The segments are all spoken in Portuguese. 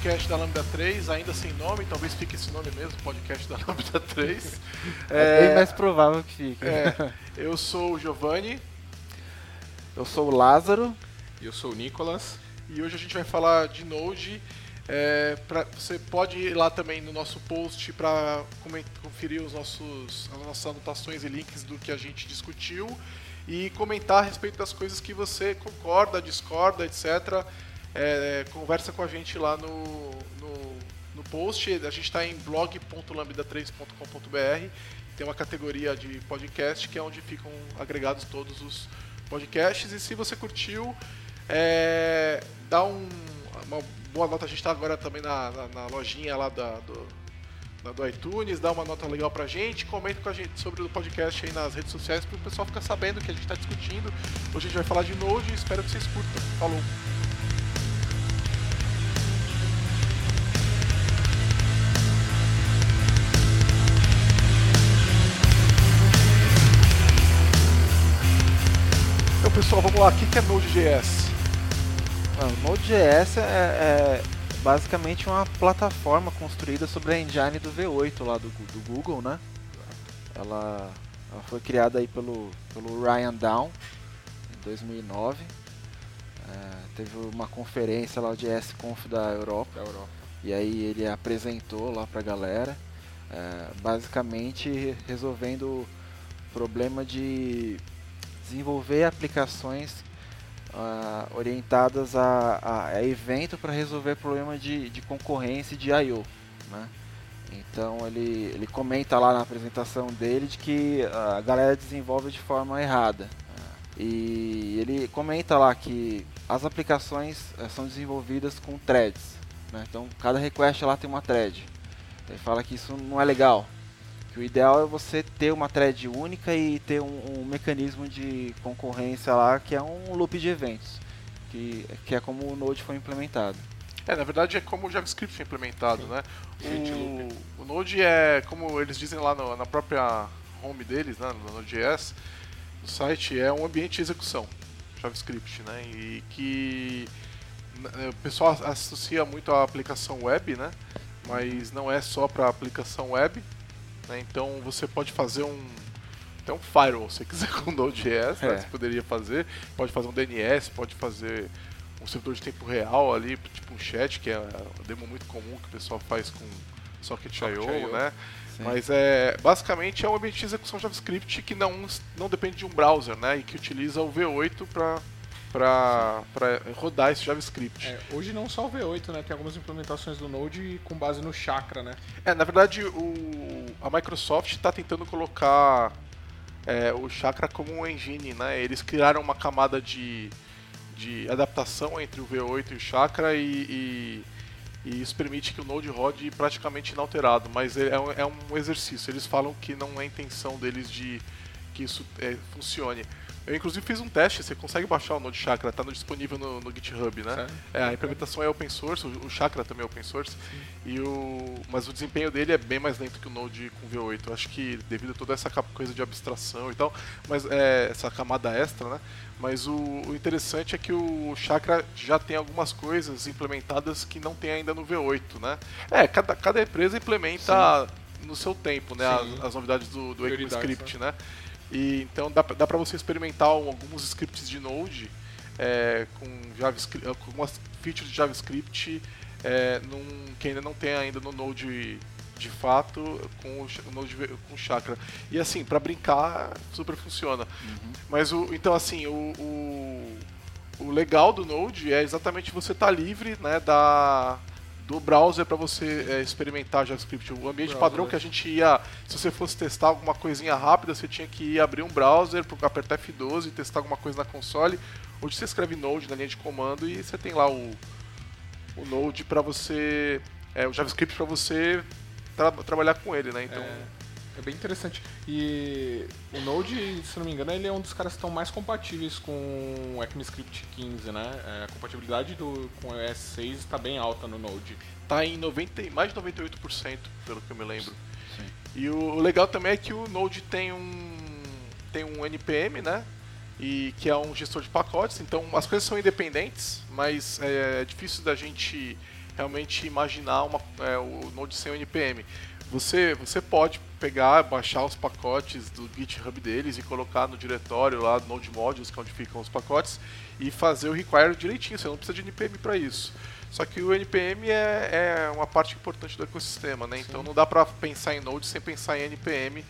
podcast da Lambda 3, ainda sem nome, talvez fique esse nome mesmo, podcast da Lambda 3. É, bem mais provável que fique. é, eu sou o Giovanni Eu sou o Lázaro. Eu sou o Nicolas. e hoje a gente vai falar de Node. É, pra- você pode ir lá também no nosso post para conferir os nossos, as nossas anotações e links do que a gente discutiu e comentar a respeito das coisas que você concorda, discorda, etc. É, conversa com a gente lá no, no, no post. A gente está em blog.lambda3.com.br. Tem uma categoria de podcast que é onde ficam agregados todos os podcasts. E se você curtiu, é, dá um, uma boa nota. A gente está agora também na, na, na lojinha lá da, do, da- do iTunes. Dá uma nota legal pra gente. Comenta com a gente sobre o podcast aí nas redes sociais para o pessoal ficar sabendo que a gente está discutindo. Hoje a gente vai falar de Node e espero que vocês curtam. Falou! Pessoal, vamos lá. O que que é Node.js? Node.js é, é basicamente uma plataforma construída sobre a engine do V8 lá do, do Google, né? Ela, ela foi criada aí pelo, pelo Ryan Down em 2009. É, teve uma conferência lá, o JS-Conf da Europa. Da Europa. E aí ele apresentou lá pra galera, é, basicamente resolvendo o problema de desenvolver aplicações ah, orientadas a, a- a evento para resolver problema de, de concorrência de I.O. Né? Então ele, ele comenta lá na apresentação dele de que a galera desenvolve de forma errada. Ah, E ele comenta lá que as aplicações eh, são desenvolvidas com threads. né? Então cada request lá tem uma thread. Ele fala que isso não é legal. Que o ideal é você ter uma thread única e ter um, um mecanismo de concorrência lá que é um loop de eventos. Que, que é como o Node foi implementado. É, na verdade é como o JavaScript foi implementado, né? Event O, o Node é, como eles dizem lá no- na própria home deles, né, no Node.js, no site, é um ambiente de execução, JavaScript, né? E que n- o pessoal associa muito à aplicação web, né? Mas não é só para aplicação web, né? Então você pode fazer um até um firewall, se você quiser com Node.js, né? É. Você poderia fazer, pode fazer um DNS, pode fazer um servidor de tempo real ali, tipo um chat, que é uma demo muito comum que o pessoal faz com Socket.io. né? Sim. Mas é basicamente é um ambiente de execução JavaScript que não, não depende de um browser, né? E que utiliza o V8 para para rodar esse JavaScript. É, hoje não só o V8, né? Tem algumas implementações do Node com base no Chakra, né? É, na verdade, o, a Microsoft está tentando colocar é, o Chakra como um engine, né? Eles criaram uma camada de, de adaptação entre o V8 e o Chakra e, e, e isso permite que o Node rode praticamente inalterado, mas é, é um, é um exercício. Eles falam que não é intenção deles de que isso é, funcione. Eu inclusive fiz um teste, você consegue baixar o Node Chakra, está disponível no, no GitHub, né? É, a implementação é open source, o o Chakra também é open source, e o, mas o desempenho dele é bem mais lento que o Node com V8. Eu acho que devido a toda essa coisa de abstração e tal, mas é, essa camada extra, né? Mas o, o interessante é que o Chakra já tem algumas coisas implementadas que não tem ainda no V8, né? É, cada, cada empresa implementa no seu tempo, né? Sim. As, as novidades do, do ECMAScript, né? E então dá, dá pra você experimentar alguns scripts de Node é, com JavaScript, com algumas features de JavaScript é, num- que ainda não tem ainda no Node de fato com o, Node com o Chakra. E assim, pra brincar, super funciona. Mas o então assim, o, o, o legal do Node é exatamente você estar livre, né, da do browser para você é, experimentar JavaScript. O ambiente Browser, padrão né? que a gente ia, se você fosse testar alguma coisinha rápida, você tinha que ir abrir um browser, apertar F12 e testar alguma coisa na console. Hoje você escreve Node na linha de comando e você tem lá o, o Node para você, é, o JavaScript para você tra- trabalhar com ele, né? Então, É, é bem interessante. E o Node, se não me engano, ele é um dos caras que estão mais compatíveis com o ECMAScript 15, né? É, a compatibilidade do, com o ES6 está bem alta no Node. tá em 90, e- mais de 98%, pelo que eu me lembro. Sim. E o, o legal também é que o Node tem um tem um NPM, né? e que é um gestor de pacotes. Então as coisas são independentes, mas é, é difícil da gente realmente imaginar uma, é, o Node sem o NPM. Você, você pode pegar, baixar os pacotes do GitHub deles e colocar no diretório lá do Node Modules, que é onde ficam os pacotes, e fazer o require direitinho. Você não precisa de NPM para isso. Só que o NPM é, é, uma parte importante do ecossistema, né? Então não dá para pensar em Node sem pensar em NPM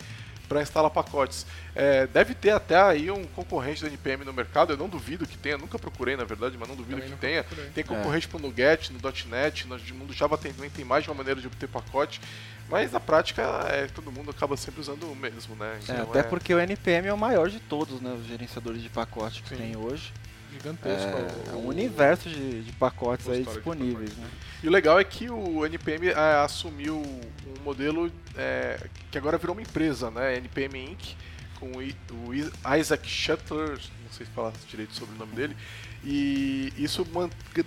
para instalar pacotes. É, deve ter até aí um concorrente do NPM no mercado, eu não duvido que tenha, nunca procurei na verdade, mas não duvido Também que tenha. Procurei. Tem concorrente é. para o Nuget, no .NET, no mundo Java tem, tem mais de uma maneira de obter pacote. Mas na prática, é, todo mundo acaba sempre usando o mesmo, né? É, então, até é... porque o NPM é o maior de todos, né? Os gerenciadores de pacote que Sim. tem hoje. Gigantesco. É, é um universo de, de pacotes aí disponíveis, né? E o legal é que o NPM é, assumiu um modelo é, que agora virou uma empresa, né? NPM Inc., com o, Isaac Shuttler, não sei se falar direito sobre o nome dele, e isso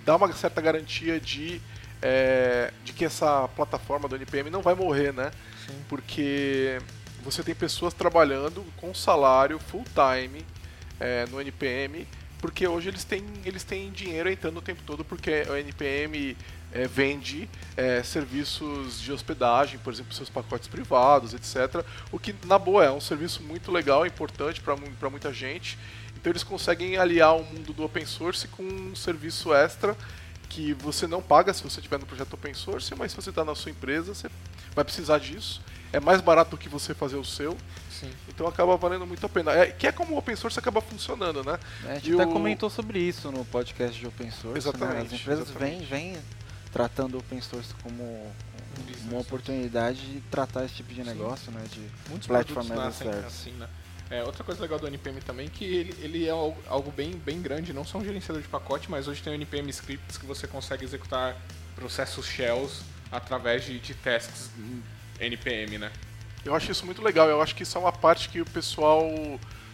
dá uma certa garantia de é, de que essa plataforma do NPM não vai morrer, né? Sim. Porque você tem pessoas trabalhando com salário full time é, no NPM, porque hoje eles têm, eles têm dinheiro entrando o tempo todo, porque o NPM é, vende é, serviços de hospedagem, por exemplo, seus pacotes privados, etc. O que, na boa, é um serviço muito legal, importante para muita gente. Então eles conseguem aliar o mundo do open source com um serviço extra que você não paga se você estiver no projeto open source, mas se você está na sua empresa, você vai precisar disso. É mais barato do que você fazer o seu. Sim. Então acaba valendo muito a pena. É, que é como o open source acaba funcionando, né? É, a gente e até o... comentou sobre isso no podcast de open source. Exatamente. Né? As empresas exatamente. vêm, vêm tratando o open source como uma oportunidade de tratar esse tipo de negócio, Sim. né? De Muitos platform as a service. Assim, né? É, outra coisa legal do NPM também é que ele, ele é algo, algo, bem, bem grande, não só um gerenciador de pacote, mas hoje tem o NPM Scripts que você consegue executar processos shells através de, de tasks NPM, né? Eu acho isso muito legal, eu acho que isso é uma parte que o pessoal.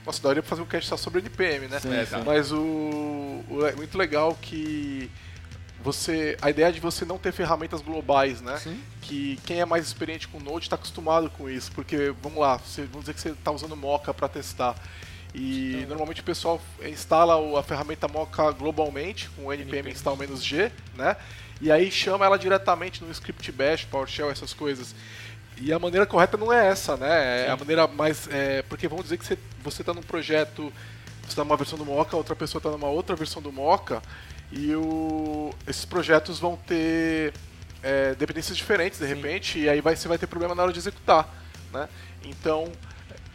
Nossa, daria pra fazer um cast só sobre NPM, né? Sim, é. Mas o, o, é muito legal que você a ideia de você não ter ferramentas globais, né? Sim. Que quem é mais experiente com Node está acostumado com isso, porque vamos lá, você, vamos dizer que você está usando Mocha para testar. E então, normalmente o pessoal instala a ferramenta Mocha globalmente com o npm install-g, né? E aí chama ela diretamente no script bash, PowerShell, essas coisas. E a maneira correta não é essa, né? É Sim. a maneira mais. É, porque vamos dizer que você está num projeto, você está numa versão do Mocha, outra pessoa está numa outra versão do Mocha, e o, esses projetos vão ter é, dependências diferentes de Sim. repente, e aí vai, você vai ter problema na hora de executar. Né? Então,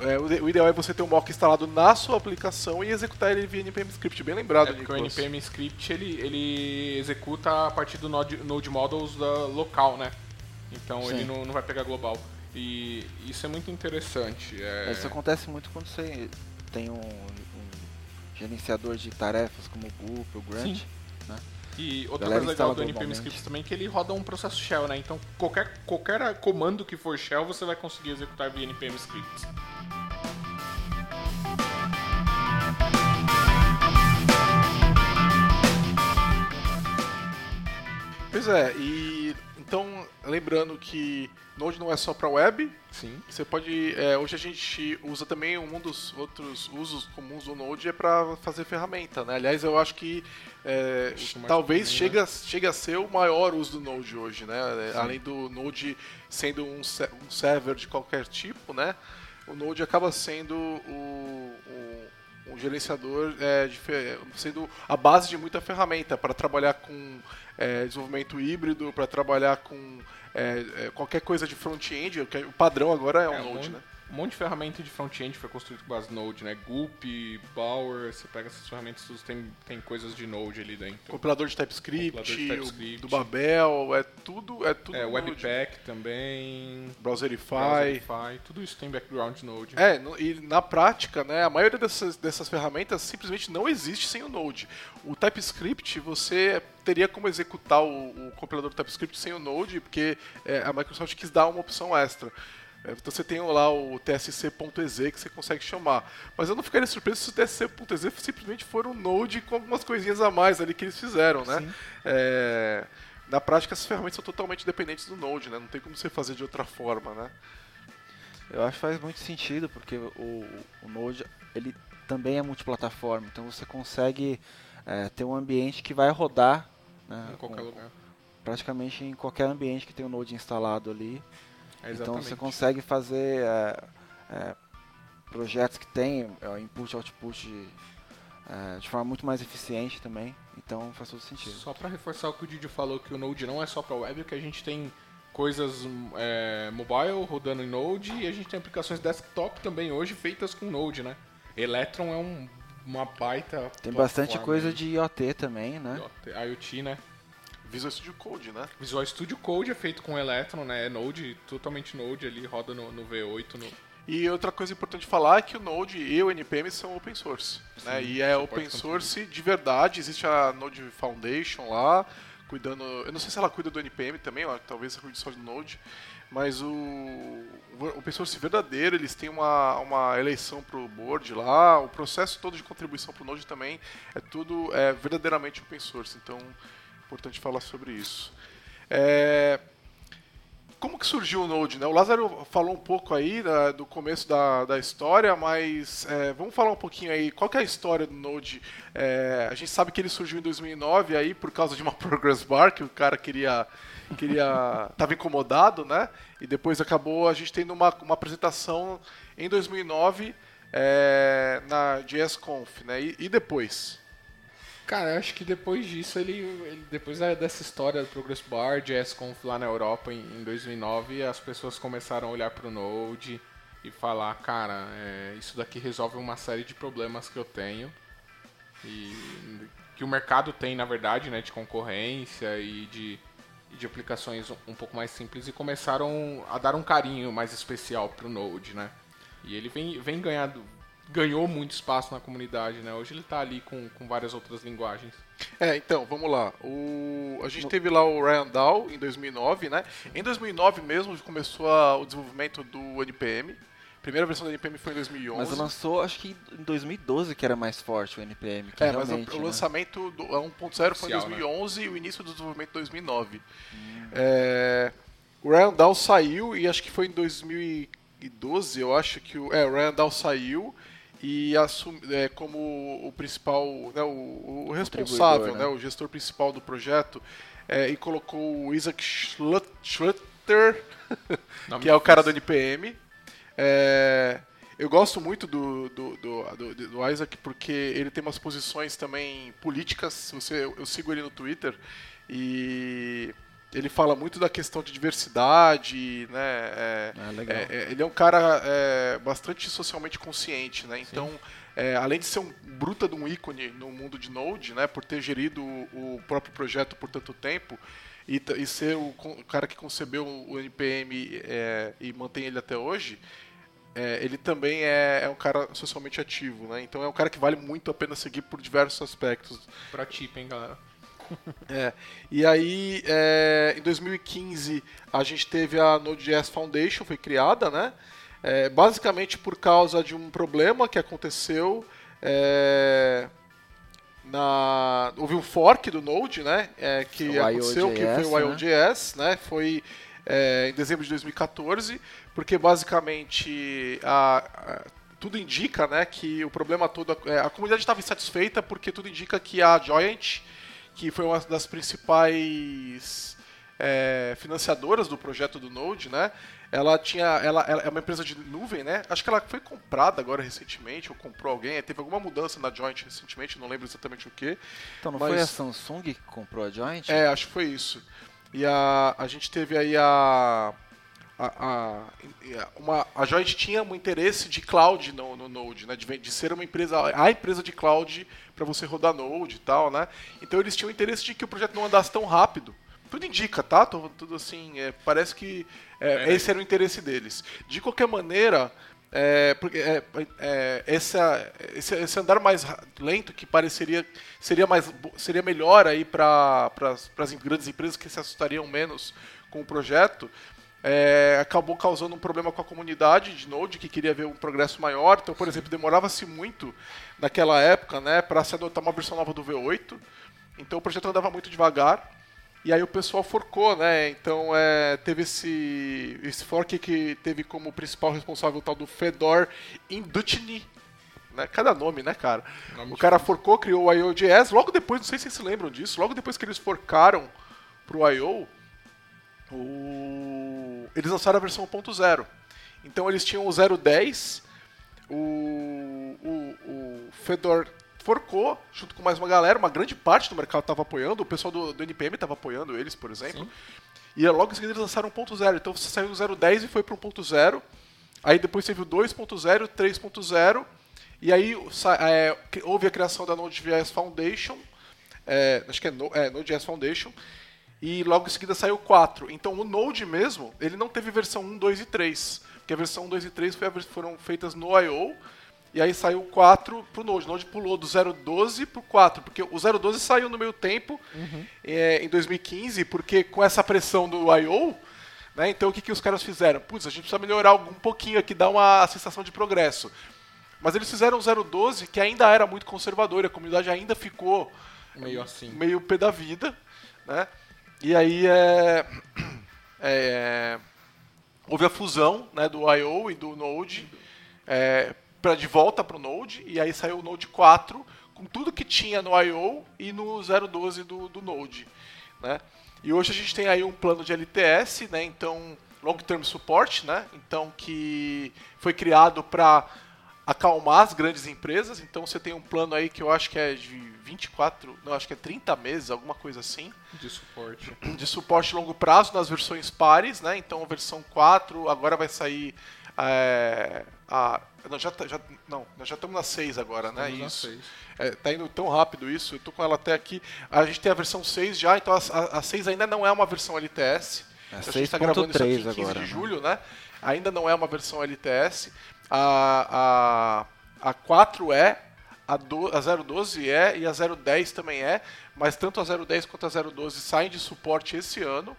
é, o, ideal é você ter um mock instalado na sua aplicação e executar ele via NPM Script, bem lembrado. É porque o NPM Script ele, ele executa a partir do Node, Node Models da local, né? Então Sim. ele não, não vai pegar global. E isso é muito interessante. É... Isso acontece muito quando você tem um, um gerenciador de tarefas como o Gulp, o Grunt. Sim né? E outra coisa legal do NPM Scripts também é que ele roda um processo shell, né? Então qualquer, qualquer comando que for shell você vai conseguir executar via NPM Scripts. Pois é, e então lembrando que Node não é só para web. Sim. Você pode. É, hoje a gente usa também um dos outros usos comuns do Node é para fazer ferramenta, né? Aliás, eu acho que é, talvez comum, chegue, né? chegue a ser o maior uso do Node hoje, né? Sim. Além do Node sendo um, um, server de qualquer tipo, né? O Node acaba sendo o, o um gerenciador é, de, sendo a base de muita ferramenta para trabalhar com é, desenvolvimento híbrido, para trabalhar com é, é, qualquer coisa de front-end. O padrão agora é o é, Node, né? Um monte de ferramenta de front-end foi construído com base Node, né? Gulp, Bower, você pega essas ferramentas, tem, tem coisas de Node ali dentro. Compilador de TypeScript, Compilador de TypeScript. do Babel, é tudo, é tudo É, Webpack também, Browserify. Browserify, tudo isso tem background Node. É, e na prática, né, a maioria dessas, dessas ferramentas simplesmente não existe sem o Node. O TypeScript, você teria como executar o, o compilador do TypeScript sem o Node, porque é, a Microsoft quis dar uma opção extra. É, então você tem lá o tsc.exe que você consegue chamar. Mas eu não ficaria surpreso se o tsc.exe simplesmente for um Node com algumas coisinhas a mais ali que eles fizeram, né? É, na prática, essas ferramentas são totalmente dependentes do Node, né? Não tem como você fazer de outra forma, né? Eu acho que faz muito sentido, porque o, o Node, ele também é multiplataforma. Então você consegue é, ter um ambiente que vai rodar né, Em qualquer lugar. praticamente em qualquer ambiente que tem o Node instalado ali. É então exatamente. você consegue fazer é, é, projetos que têm é, input e output de, é, de forma muito mais eficiente também. Então faz todo sentido. Só para reforçar o que o Didi falou, que o Node não é só para web, que a gente tem coisas é, mobile rodando em Node e a gente tem aplicações desktop também hoje feitas com Node, né? Electron é um, uma baita Tem bastante coisa de IoT também, né? IoT, né? Visual Studio Code, né? Visual Studio Code é feito com Electron, né? É Node, totalmente Node ali, roda no, no V8. No... E outra coisa importante falar é que o Node e o NPM são open source. né? E é open source de verdade. Existe a Node Foundation lá, cuidando. Eu não sei se ela cuida do NPM também, ela talvez cuide só do Node. Mas o, o open source verdadeiro, eles têm uma, uma eleição pro board lá, o processo todo de contribuição pro Node também é tudo é, verdadeiramente open source. Então, importante falar sobre isso. É, como que surgiu o Node? Né? O Lázaro falou um pouco aí da- do começo da, da história, mas é, vamos falar um pouquinho aí. Qual que é a história do Node? É, a gente sabe que ele surgiu em 2009 aí por causa de uma Progress Bar que o cara queria queria estava incomodado, né? E depois acabou a gente tendo uma, uma apresentação em 2009 é, na JSConf, né? E, e depois? Cara, eu acho que depois disso, ele, ele- depois dessa história do Progress Bar, JSConf lá na Europa em, em 2009, as pessoas começaram a olhar pro Node e falar, cara, é, isso daqui resolve uma série de problemas que eu tenho e que o mercado tem, na verdade, né, de concorrência e de, de aplicações um, pouco mais simples e começaram a dar um carinho mais especial pro Node, né? E ele vem, vem ganhando, ganhou muito espaço na comunidade, né? Hoje ele tá ali com, com várias outras linguagens. É, então, vamos lá. O, a gente teve lá o Ryan Dow em 2009, né? Em 2009 mesmo começou a- o desenvolvimento do NPM. A primeira versão do NPM foi em 2011. Mas lançou, acho que em 2012 que era mais forte o NPM. Que É, mas o, né? lançamento do a 1.0 foi em Oficial, né? 2011 e o início do desenvolvimento em 2009. É, o Ryan Dow saiu e acho que foi em 2012, eu acho que o, é, o Ryan Dow saiu e assumiu é, como o principal, né, o, o responsável, né? né, o gestor principal do projeto é, e colocou o Isaac Schlut- Schluter, Nome que é o cara do. NPM. É, eu gosto muito do, do, do, do- Isaac porque ele tem umas posições também políticas. Você, eu, eu sigo ele no Twitter e ele fala muito da questão de diversidade, né? é, Ah, legal. é, é, ele é um cara é, bastante socialmente consciente, né? Então, é, além de ser um bruta de um ícone no mundo de Node, né? Por ter gerido o, o próprio projeto por tanto tempo e, e ser o, o cara que concebeu o NPM é, e mantém ele até hoje, é, ele também é, é um cara socialmente ativo, né? Então é um cara que vale muito a pena seguir por diversos aspectos. Pra tip, hein, galera? É, e aí, é, em 2015, a gente teve a Node.js Foundation, foi criada, né? É, basicamente por causa de um problema que aconteceu. é, na, houve um fork do Node, né? é, que O aconteceu, que foi o IOJS, IOJS, né? Foi é, em dezembro de 2014, porque basicamente a- a- tudo indica, né, que o problema todo, é, a comunidade estava insatisfeita porque tudo indica que a Giant, que foi uma das principais é, financiadoras do projeto do Node, né, ela tinha, ela, ela é uma empresa de nuvem, né? Acho que ela foi comprada agora recentemente ou comprou alguém. Teve alguma mudança na Joint recentemente, não lembro exatamente o que. Então não mas- foi a Samsung que comprou a Joint? É, acho que foi isso. E a, a gente teve aí a. A, a, uma, a Joint tinha um interesse de cloud no, no Node, né? De, de ser uma empresa, a empresa de cloud para você rodar Node e tal, né? Então eles tinham interesse de que o projeto não andasse tão rápido. Tudo indica, tá? Tô- Tudo assim, é, parece que é, É. esse era o interesse deles. De qualquer maneira, é, porque, é, é, essa, esse, esse andar mais lento que pareceria seria mais seria melhor aí para as grandes empresas que se assustariam menos com o projeto é, acabou causando um problema com a comunidade de Node que queria ver um progresso maior então por exemplo demorava-se muito naquela época né para se adotar uma versão nova do V8 então o projeto andava muito devagar e aí o pessoal forcou, né? Então é, teve esse, esse fork que teve como principal responsável o tal do Fedor Indutiny, né? Cada nome, né, cara? Nome o cara forcou, criou o IO.js, logo depois, não sei se vocês se lembram disso, logo depois que eles forcaram pro I.O., o... eles lançaram a versão 1.0. Então eles tinham o 0.10, o, o, o Fedor forcou, junto com mais uma galera, uma grande parte do mercado estava apoiando, o pessoal do, do NPM estava apoiando eles, por exemplo. Sim. E logo em seguida eles lançaram 1.0. Então você saiu do 0.10 e foi para 1.0. Aí depois teve o 2.0, 3.0. E aí é, houve a criação da Node.js Foundation. é, acho que é, no, é Node.js Foundation. E logo em seguida saiu o 4. Então o Node mesmo, ele não teve versão 1, 2 e 3. Porque a versão 1, 2 e 3 foi a vers- foram feitas no I.O. E aí saiu o 4 pro Node. O Node pulou do 0.12 pro 4. Porque o 0.12 saiu no meio tempo é, em 2015, porque com essa pressão do I.O., né, então o que, que os caras fizeram? Putz, a gente precisa melhorar um pouquinho aqui, dar uma sensação de progresso. Mas eles fizeram o 0.12, que ainda era muito conservador, e a comunidade ainda ficou Meio assim. meio pé da vida, né? E aí é, é, houve a fusão né, do I.O. e do Node é, pra, de volta para o Node, e aí saiu o Node 4 com tudo que tinha no I.O. e no 0.12 do, do Node, né? E hoje a gente tem aí um plano de LTS, né? Então, Long Term Support, né? Então, que foi criado para acalmar as grandes empresas. Então, você tem um plano aí que eu acho que é de 24, não, acho que é 30 meses, alguma coisa assim De suporte. de suporte a longo prazo nas versões pares, né? Então a versão 4 agora vai sair é, a não, já, tá- já não, nós já estamos na 6 agora, né? Estamos na Isso. seis. É, tá indo tão rápido isso, eu tô com ela até aqui. A gente tem a versão 6 já, então a, a, a 6 ainda não é uma versão LTS. É a gente tá gravando isso aqui em 6.3 15 agora, de né? julho, né? Ainda não é uma versão LTS. A, a, a 4 é, a, do, a 012 é e a 010 também é, mas tanto a 010 quanto a 012 saem de suporte esse ano.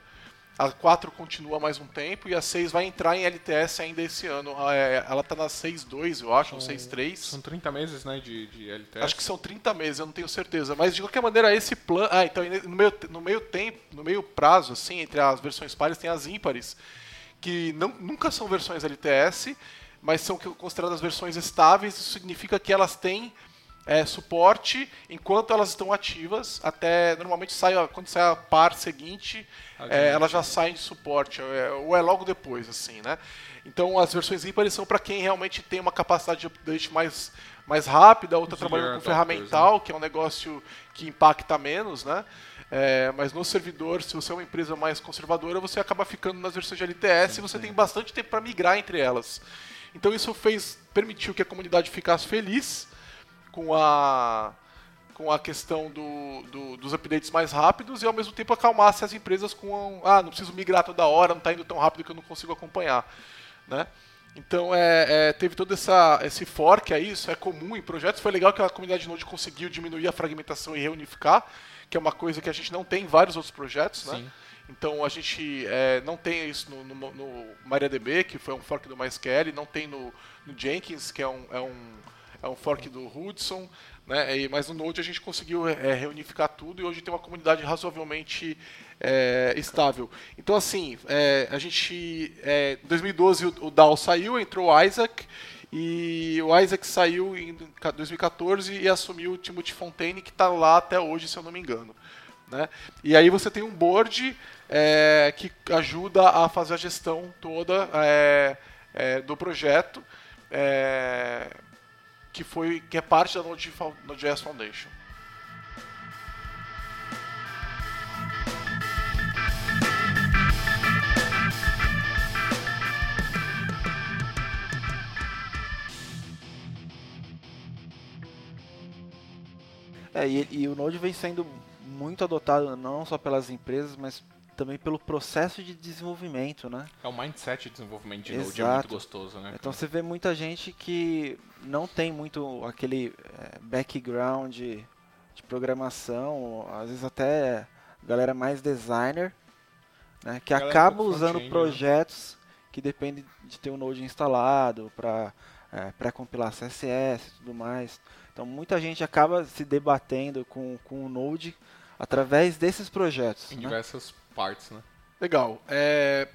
A 4 continua mais um tempo e a 6 vai entrar em LTS ainda esse ano. É, Ela tá na 6.2, eu acho, ou 6.3. São 30 meses, né, de, de LTS. Acho que são 30 meses, eu não tenho certeza. Mas de qualquer maneira, esse plano. Ah, então no meio, no meio tempo, no meio prazo, assim, entre as versões pares, tem as ímpares, que não, nunca são versões LTS, mas são consideradas versões estáveis. Isso significa que elas têm é, suporte enquanto elas estão ativas. Até normalmente sai a- quando sai a par seguinte, é, elas já saem de suporte, é, ou é logo depois, assim, né? Então as versões ímpares são para quem realmente tem uma capacidade de update mais, mais rápida, ou está Os trabalhando com adopters, ferramental, que é um negócio que impacta menos, né? É, mas no servidor, se você é uma empresa mais conservadora, você acaba ficando nas versões de LTS e você tem bastante tempo para migrar entre elas. Então isso fez permitiu que a comunidade ficasse feliz com a com a questão do, do- dos updates mais rápidos e ao mesmo tempo acalmasse as empresas com ah não preciso migrar toda hora não está indo tão rápido que eu não consigo acompanhar né então é, é, teve todo essa, esse fork aí, isso é comum em projetos. Foi legal que a comunidade Node conseguiu diminuir a fragmentação e reunificar, que é uma coisa que a gente não tem em vários outros projetos, né? Então a gente é, não tem isso no, no, no MariaDB, que foi um fork do MySQL, não tem no, no Jenkins, que é um, é um, é um fork do Hudson, né? E- mas no Node a gente conseguiu é, reunificar tudo e hoje tem uma comunidade razoavelmente é, estável. Então assim, é, a gente é, em 2012 o, o DAO saiu, entrou o Isaac e o Isaac saiu em 2014 e assumiu o Timothy Fontaine que está lá até hoje, se eu não me engano. Né? E aí você tem um board é, que ajuda a fazer a gestão toda é, é, do projeto, é, que foi que é parte da Node- Node.js Foundation. É, e, e o Node vem sendo muito adotado não só pelas empresas, mas também pelo processo de desenvolvimento, né? É o mindset de desenvolvimento de Node, é Exato. muito gostoso, né? Então você vê muita gente que não tem muito aquele é, background de, programação, às vezes até galera mais designer, né, que Galera acaba do usando né? projetos que dependem de ter o Node instalado para é, pré-compilar CSS e tudo mais. Então muita gente acaba se debatendo com, com o Node através desses projetos. Em né? diversas partes, né? Legal. É,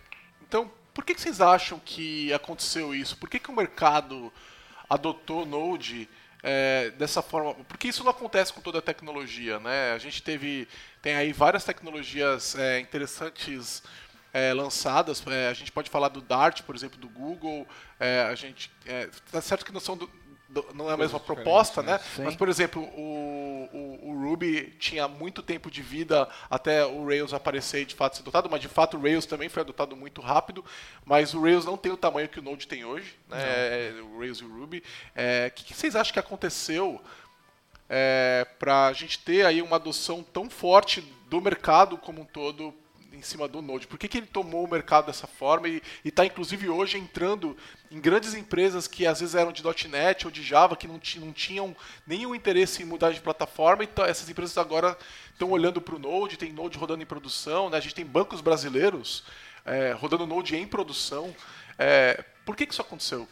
então, por que, que vocês acham que aconteceu isso? Por que, que o mercado adotou Node é, dessa forma, porque isso não acontece com toda a tecnologia, né? A gente teve, tem aí várias tecnologias é, interessantes é, lançadas. É, a gente pode falar do Dart, por exemplo, do Google. É, a gente, é, tá certo que não são do, não é a mesma proposta, né? né? Mas, por exemplo, o, o, o, Ruby tinha muito tempo de vida até o Rails aparecer e de fato ser adotado, mas de fato o Rails também foi adotado muito rápido, mas o Rails não tem o tamanho que o Node tem hoje, né? É, o Rails e o Ruby. O é, que, que, vocês acham que aconteceu é, para a gente ter aí uma adoção tão forte do mercado como um todo em cima do Node? Por que, que ele tomou o mercado dessa forma e está, inclusive, hoje entrando em grandes empresas que às vezes eram de .NET ou de Java, que não, não tinham nenhum interesse em mudar de plataforma, então essas empresas agora estão olhando para o Node, tem Node rodando em produção, né? a gente tem bancos brasileiros é, rodando Node em produção. É, por que, que isso aconteceu?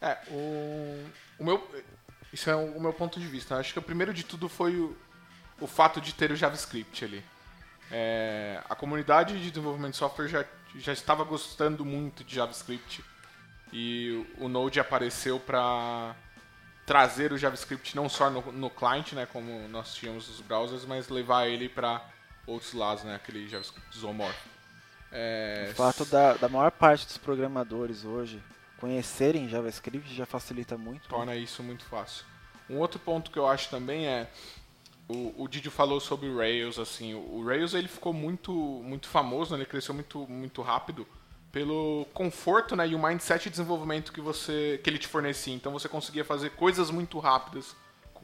É, o, o meu, isso é o meu ponto de vista. Acho que o primeiro de tudo foi o, o fato de ter o JavaScript ali. É, a comunidade de desenvolvimento de software já, já estava gostando muito de JavaScript e o Node apareceu para trazer o JavaScript não só no, no client, né, como nós tínhamos os browsers, mas levar ele para outros lados, né, aquele JavaScript zoomorph. É... O fato da, da maior parte dos programadores hoje conhecerem JavaScript já facilita muito. Né? Torna né? isso muito fácil. Um outro ponto que eu acho também é o, o Didio falou sobre o Rails, assim, o Rails ele ficou muito, muito famoso, né? ele cresceu muito, muito rápido pelo conforto né, e o mindset de desenvolvimento que, você, que ele te fornecia. Então você conseguia fazer coisas muito rápidas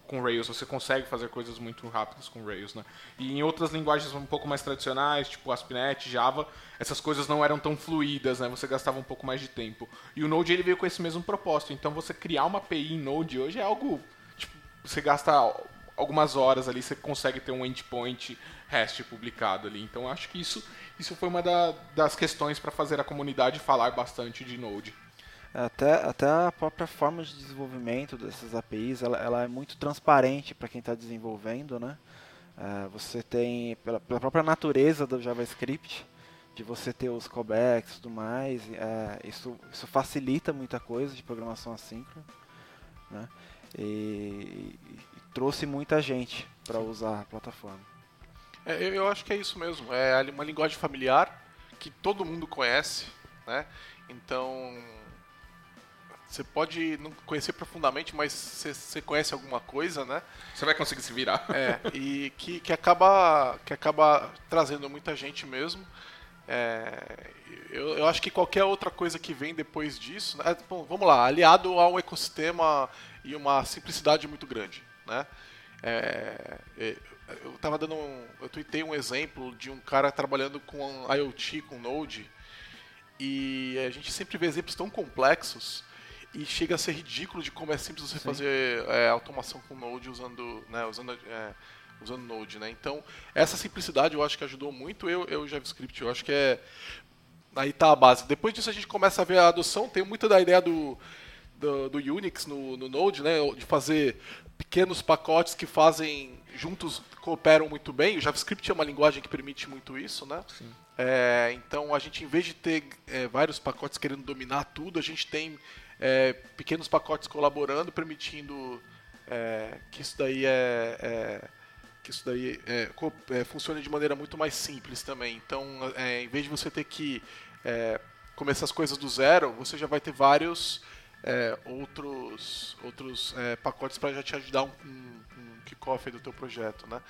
com Rails, você consegue fazer coisas muito rápidas com Rails, né? E em outras linguagens um pouco mais tradicionais, tipo ASP.NET, Java, essas coisas não eram tão fluídas, né? Você gastava um pouco mais de tempo. E o Node ele veio com esse mesmo propósito. Então você criar uma API em Node hoje é algo tipo, você gasta algumas horas ali você consegue ter um endpoint REST publicado ali. Então acho que isso, isso foi uma da, das questões para fazer a comunidade falar bastante de Node. Até, até a própria forma de desenvolvimento dessas APIs, ela, ela é muito transparente para quem está desenvolvendo, né? É, você tem, pela, pela, própria natureza do JavaScript, de você ter os callbacks e tudo mais, é, isso, isso facilita muita coisa de programação assíncrona, né? E, trouxe muita gente para usar a plataforma. É, eu, eu, acho que é isso mesmo. É uma linguagem familiar que todo mundo conhece, né? Então você pode não conhecer profundamente, mas você, conhece alguma coisa, né? Você vai conseguir se virar. É, e que, que, acaba, que acaba trazendo muita gente mesmo. É, eu, eu, acho que qualquer outra coisa que vem depois disso, né? Bom, vamos lá, aliado a um ecossistema e uma simplicidade muito grande. Né? É, é, eu tava dando um, eu tuitei um exemplo de um cara trabalhando com IoT, com Node, e a gente sempre vê exemplos tão complexos e chega a ser ridículo de como é simples você Sim. fazer é, automação com Node usando, né, usando, é, usando Node, né? Então essa simplicidade eu acho que ajudou muito eu, eu JavaScript, eu acho que é aí tá a base. Depois disso a gente começa a ver a adoção, tem muito da ideia do do, do Unix no, no Node, né, de fazer pequenos pacotes que fazem juntos cooperam muito bem. O JavaScript é uma linguagem que permite muito isso, né? É, então a gente, em vez de ter é, vários pacotes querendo dominar tudo, a gente tem é, pequenos pacotes colaborando, permitindo é, que isso daí é, é que isso daí é, funcione de maneira muito mais simples também. Então, em vez de você ter que começar as coisas do zero, você já vai ter vários é, outros, outros é, pacotes para já te ajudar um, um, um kickoff do teu projeto, né?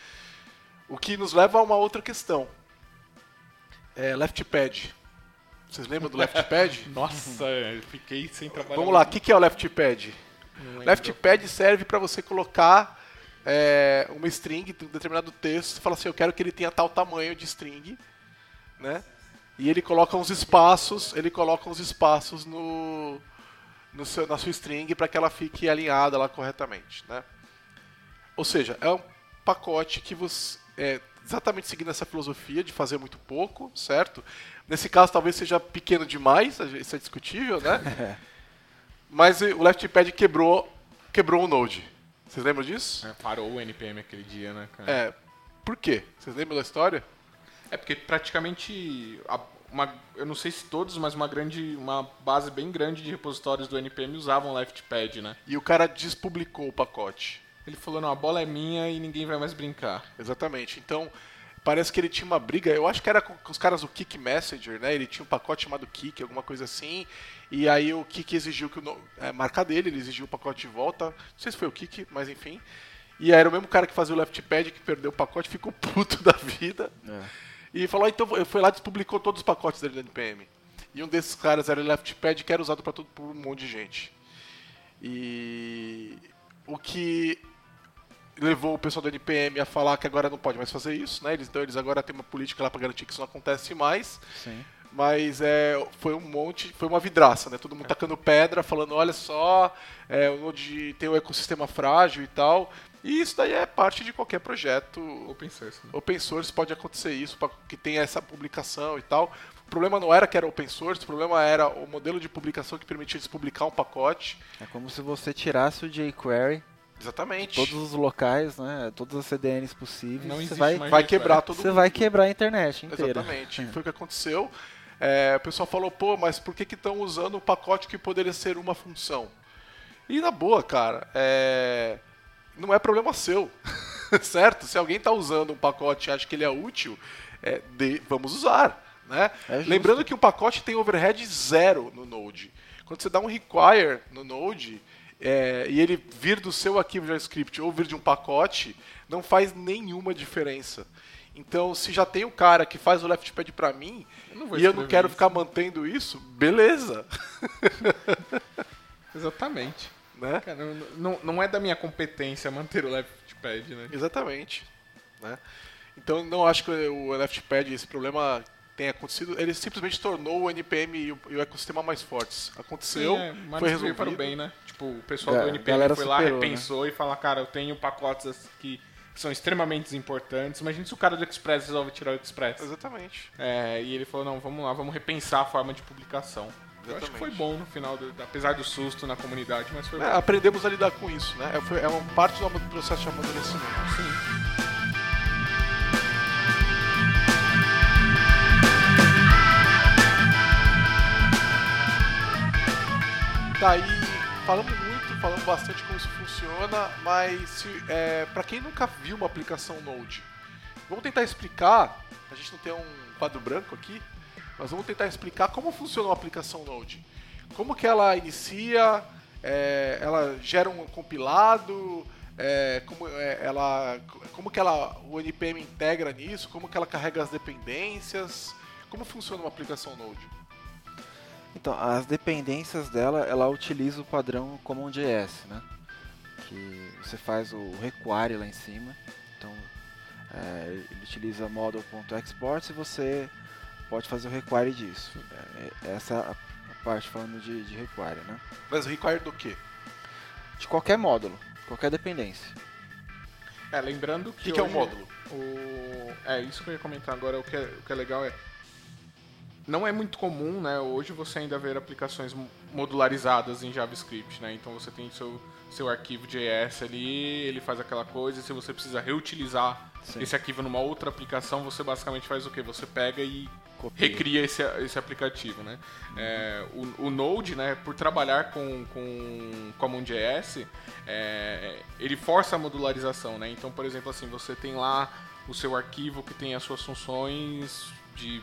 O que nos leva a uma outra questão. É, LeftPad. Vocês lembram do LeftPad? Nossa, fiquei sem trabalhar. Vamos lá, o que, que é o LeftPad? LeftPad serve para você colocar é, uma string, um determinado texto, fala assim, eu quero que ele tenha tal tamanho de string, né? E ele coloca uns espaços, ele coloca uns espaços no, seu, na sua string para que ela fique alinhada lá corretamente. Né? Ou seja, é um pacote que você. É, exatamente seguindo essa filosofia de fazer muito pouco, certo? Nesse caso talvez seja pequeno demais, isso é discutível, né? Mas o LeftPad quebrou, quebrou o Node. Vocês lembram disso? É, parou o NPM aquele dia, né, cara? É. Por quê? Vocês lembram da história? É porque praticamente a- uma, eu não sei se todos, mas uma grande, uma base bem grande de repositórios do NPM usavam LeftPad, né? E o cara despublicou o pacote. Ele falou, não, a bola é minha e ninguém vai mais brincar. Exatamente. Então, parece que ele tinha uma briga, eu acho que era com, os caras do Kick Messenger, né? Ele tinha um pacote chamado Kick, alguma coisa assim. E aí o Kick exigiu que o no- é, marca dele, ele exigiu o pacote de volta. Não sei se foi o Kick, mas enfim. E aí era o mesmo cara que fazia o Leftpad que perdeu o pacote, ficou puto da vida. É. E falou, "Ah, então eu fui lá e despublicou todos os pacotes dele do NPM. E um desses caras era o Leftpad que era usado para todo por um monte de gente. E o que levou o pessoal do NPM a falar que agora não pode mais fazer isso, né? Eles, então eles agora têm uma política lá para garantir que isso não acontece mais. Sim. Mas é, foi um monte, foi uma vidraça, né? Todo mundo tacando pedra, falando, olha só, é, o Node tem um ecossistema frágil e tal. E isso daí é parte de qualquer projeto Open source, né? open source pode acontecer isso, para que tenha essa publicação e tal. O problema não era que era open source, o problema era o modelo de publicação que permitia eles publicar um pacote. É como se você tirasse o jQuery, Exatamente. todos os locais, né? Todas as CDNs possíveis. Não você existe vai, Vai quebrar todo você mundo. vai quebrar a internet inteira. Exatamente. Foi o que aconteceu. É, o pessoal falou, pô, mas por que estão usando um pacote que poderia ser uma função? E na boa, cara, é, não é problema seu. certo? Se alguém está usando um pacote e acha que ele é útil, é, de- vamos usar. Né? É. Lembrando que um pacote tem overhead zero no Node. Quando você dá um require no Node é, e ele vir do seu arquivo JavaScript ou vir de um pacote, não faz nenhuma diferença. Então, se já tem o cara que faz o leftpad para mim Eu e eu não quero isso. ficar mantendo isso, beleza. Exatamente. Né? Cara, não, não, é da minha competência manter o LeftPad, né? Exatamente. Né? Então, não acho que o leftpad, esse problema tenha acontecido. Ele simplesmente tornou o NPM e o, e o ecossistema mais fortes. Aconteceu, Sim, é, mas foi veio resolvido. para o bem, né? Tipo, o pessoal Ga- do NPM foi lá, superou, né? repensou e falou, cara, eu tenho pacotes que são extremamente importantes. Imagina se o cara do Express resolve tirar o Express. Exatamente. É, e ele falou, não, vamos lá, vamos repensar a forma de publicação. Eu acho que foi bom no final, do- apesar do susto na comunidade, mas foi É, bom. aprendemos a lidar com isso, né? É, é uma parte do processo de amadurecimento. Sim. Daí falamos muito, falamos bastante como isso funciona, mas é, para quem nunca viu uma aplicação Node, vamos tentar explicar. A gente não tem um quadro branco aqui, mas vamos tentar explicar como funciona uma aplicação Node. Como que ela inicia, é, ela gera um compilado, é, como é, ela, como que ela, o npm integra nisso, como que ela carrega as dependências, como funciona uma aplicação Node. Então, as dependências dela, ela utiliza o padrão CommonJS, né? Que você faz o require lá em cima. Então, é, ele utiliza model.export e você pode fazer o require disso. É, essa é a a parte falando de, de require, né? Mas require do quê? De qualquer módulo, qualquer dependência. É, lembrando O que. que, que é um módulo? O... É, isso que eu ia comentar agora, o que, é, o que é legal é. Não é muito comum, né? Hoje você ainda ver aplicações mo- modularizadas em JavaScript, né? Então você tem seu, seu arquivo JS ali, ele faz aquela coisa, e se você precisa reutilizar Sim. esse arquivo numa outra aplicação, você basicamente faz o quê? Você pega e. recria esse, esse aplicativo, né? É, o, o Node, né, por trabalhar com, com CommonJS, é, ele força a modularização, né? Então, por exemplo, assim, você tem lá o seu arquivo que tem as suas funções de,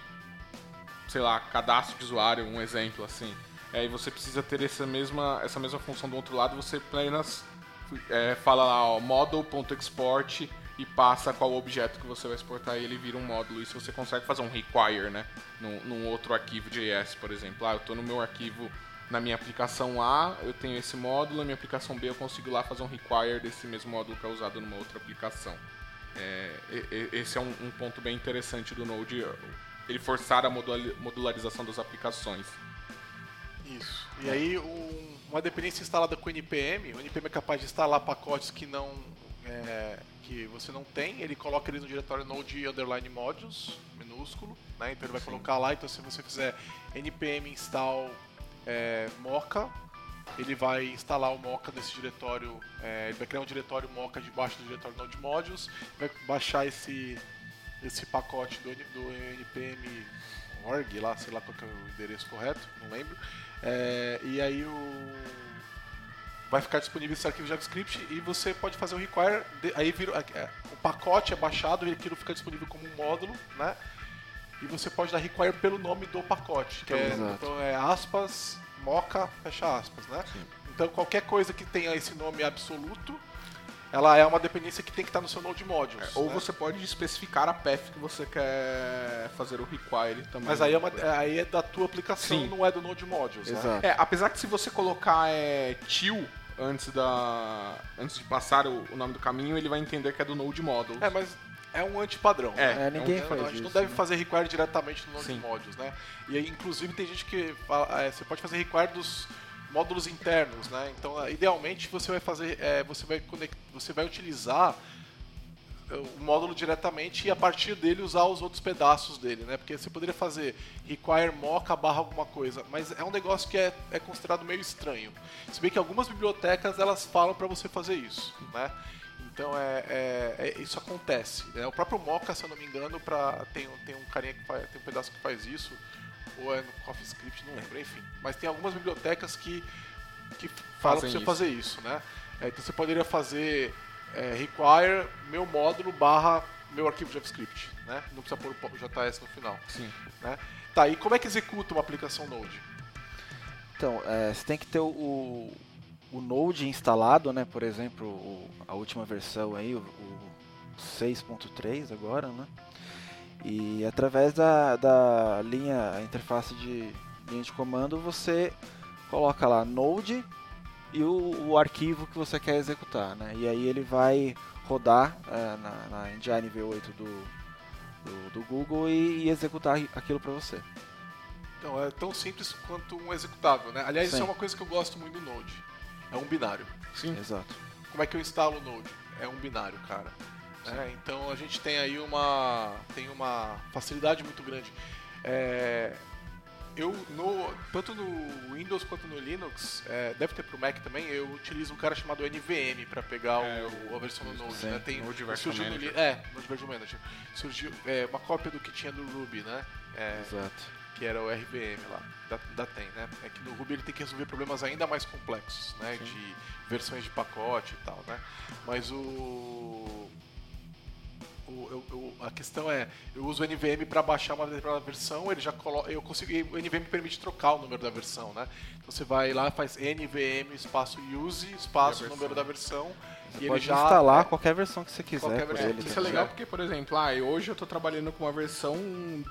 sei lá, cadastro de usuário, um exemplo, assim. É, e você precisa ter essa mesma, essa mesma função do outro lado, você apenas é, fala lá, ó, model.export e passa qual objeto que você vai exportar e ele vira um módulo. Isso você consegue fazer um require, né? Num, num outro arquivo JS, por exemplo. Ah, eu estou no meu arquivo, na minha aplicação A, eu tenho esse módulo, na minha aplicação B eu consigo lá fazer um require desse mesmo módulo que é usado numa outra aplicação. É, esse é um, um ponto bem interessante do Node, ele forçar a modula- modularização das aplicações. Isso. E aí, um- uma dependência instalada com o NPM, o NPM é capaz de instalar pacotes que não é, que você não tem, ele coloca eles no diretório node underline modules, minúsculo, né? Então ele vai colocar lá, então se você fizer npm install é, mocha, ele vai instalar o mocha nesse diretório, é, ele vai criar um diretório mocha debaixo do diretório node modules, vai baixar esse esse pacote do, do npm org lá, sei lá qual é o endereço correto, não lembro. É, e aí o vai ficar disponível esse arquivo JavaScript e você pode fazer o require, aí vira, é, o pacote é baixado e aquilo fica disponível como um módulo, né? E você pode dar require pelo nome do pacote, que é, então é aspas, moca, fecha aspas, né? Sim. Então qualquer coisa que tenha esse nome absoluto, ela é uma dependência que tem que estar no seu Node Modules. É, ou né? você pode especificar a path que você quer fazer o require também. Mas aí é, uma, aí é da tua aplicação, Sim. não é do Node Modules. Né? Exato. Né? É, apesar que se você colocar é, til antes da antes de passar o, o, nome do caminho, ele vai entender que é do Node Model. É, mas é um antipadrão. É, né? é ninguém é um, faz A gente isso, não deve né? fazer require diretamente no Node Sim. Modules, né? E aí, inclusive, tem gente que fala, é, você pode fazer require dos módulos internos, né? Então, idealmente, você vai fazer, é, você vai conect, você vai utilizar o módulo diretamente e a partir dele usar os outros pedaços dele, né? Porque você poderia fazer require mocha barra alguma coisa, mas é um negócio que é, é considerado meio estranho. Se bem que algumas bibliotecas elas falam para você fazer isso, né? Então é, é, é, isso acontece. Né? O próprio Mocha, se eu não me engano, pra, tem, tem um carinha que faz, tem um pedaço que faz isso, ou é no CoffeeScript, não lembro, enfim. Mas tem algumas bibliotecas que, que falam para você isso. fazer isso, né? É, então você poderia fazer é, require meu módulo barra meu arquivo JavaScript, né? Não precisa pôr o JS no final. Sim. Né? Tá, e como é que executa uma aplicação Node? Então, é, você tem que ter o, o Node instalado, né? Por exemplo, o, a última versão aí, o, o 6.3 agora, né? E através da, da linha, interface de linha de comando, você coloca lá Node e o, o, arquivo que você quer executar, né? E aí ele vai rodar é, na, na, engine V8 do, do, do Google e, e, executar aquilo para você. Então é tão simples quanto um executável, né? Aliás, Sim. isso é uma coisa que eu gosto muito do Node. É um binário. Sim. Exato. Como é que eu instalo o Node? É um binário, cara. É, então a gente tem aí uma tem uma facilidade muito grande. É, eu no tanto no Windows quanto no Linux é, deve ter para o Mac também eu utilizo um cara chamado NVM para pegar é, o, a versão do Node né? tem Node Version Manager. No, é Node Version Manager surgiu é, uma cópia do que tinha no Ruby né é, exato que era o RVM lá da, da tem né é que no Ruby ele tem que resolver problemas ainda mais complexos né Sim. de versões de pacote e tal né mas o eu, eu, a questão é, eu uso o NVM para baixar uma determinada versão, ele já coloca, eu consigo, o NVM permite trocar o número da versão, né? Então você vai lá, faz NVM espaço use espaço número da versão você e pode ele já instalar é, qualquer versão que você quiser. Versão ele, isso é legal porque, por exemplo, ah, hoje eu estou trabalhando com uma versão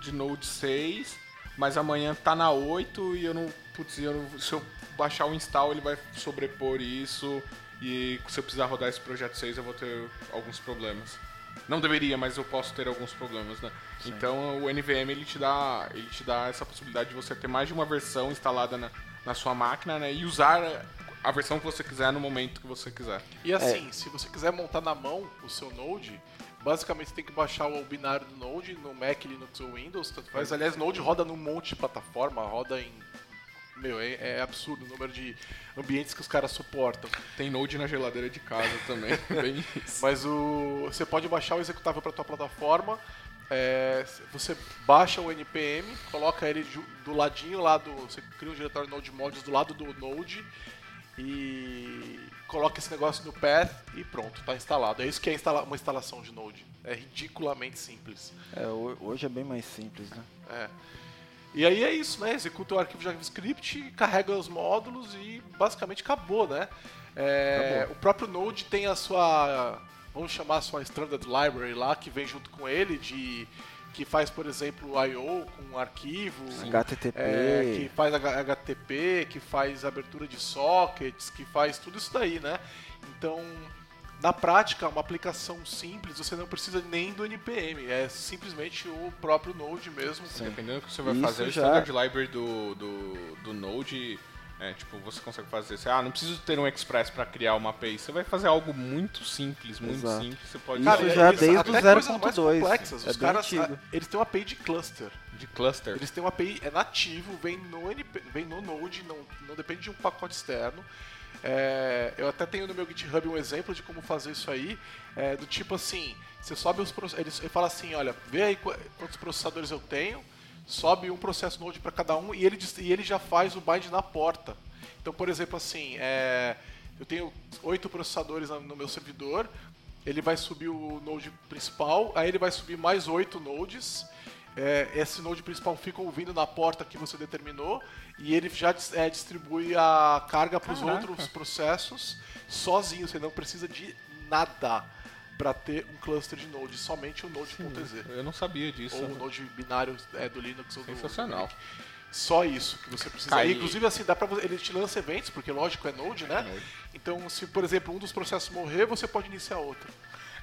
de Node 6, mas amanhã tá na 8 e eu não, putz, eu não, se eu baixar o install ele vai sobrepor isso e se eu precisar rodar esse projeto 6 eu vou ter alguns problemas. Não deveria, mas eu posso ter alguns problemas, né? Sim. Então o NVM ele te dá, ele te dá essa possibilidade de você ter mais de uma versão instalada na, na sua máquina, né? E usar a versão que você quiser no momento que você quiser. E assim, é. se você quiser montar na mão o seu Node, basicamente você tem que baixar o binário do Node no Mac, Linux ou Windows, tanto faz. Aliás, Node roda num monte de plataforma, roda em meu, é, é, absurdo o número de ambientes que os caras suportam. Tem Node na geladeira de casa também, bem isso. Mas o, você pode baixar o executável para tua plataforma, é, você baixa o npm, coloca ele do ladinho lá do, você cria um diretório Node Modules do lado do Node e coloca esse negócio no path e pronto, está instalado. É isso que é instala uma instalação de Node. É ridiculamente simples. É, hoje é bem mais simples, né? É. E aí é isso, né? Executa o arquivo JavaScript, carrega os módulos e basicamente acabou, né? É, acabou. O próprio Node tem a sua, vamos chamar a sua Standard Library lá, que vem junto com ele, de que faz, por exemplo, I.O. com um arquivo, HTTP, é, que faz HTTP, que faz abertura de sockets, que faz tudo isso daí, né? Então, na prática, uma aplicação simples, você não precisa nem do NPM, é simplesmente o próprio Node mesmo. Sim. Dependendo do que você vai Isso fazer, já... o standard library do, do, do Node, é, tipo, você consegue fazer, você, ah, não preciso ter um Express para criar uma API, você vai fazer algo muito simples, muito Exato. simples, você pode... Cara, já eles, desde o 0.2, é os caras, antigo. eles têm uma API de cluster. De cluster. Eles têm uma API, é nativo, vem no, NP, vem no Node, não, não depende de um pacote externo, É, eu até tenho no meu GitHub um exemplo de como fazer isso aí, é, do tipo assim, você sobe os ele, ele fala assim, olha, vê aí quantos processadores eu tenho, sobe um processo Node para cada um e ele, e ele já faz o bind na porta. Então, por exemplo, assim, é, eu tenho oito processadores no meu servidor, ele vai subir o node principal, aí ele vai subir mais oito nodes. É, esse node principal fica ouvindo na porta que você determinou e ele já é, distribui a carga para os outros processos sozinho. Você não precisa de nada para ter um cluster de Node, somente o Node.ez. Eu não sabia disso. Ou o Node binário é, do Linux ou do Sensacional. Só isso que você precisa. Inclusive, assim, dá pra ele te lança eventos, porque lógico é Node, né? É Node. Então, se por exemplo um dos processos morrer, você pode iniciar outro.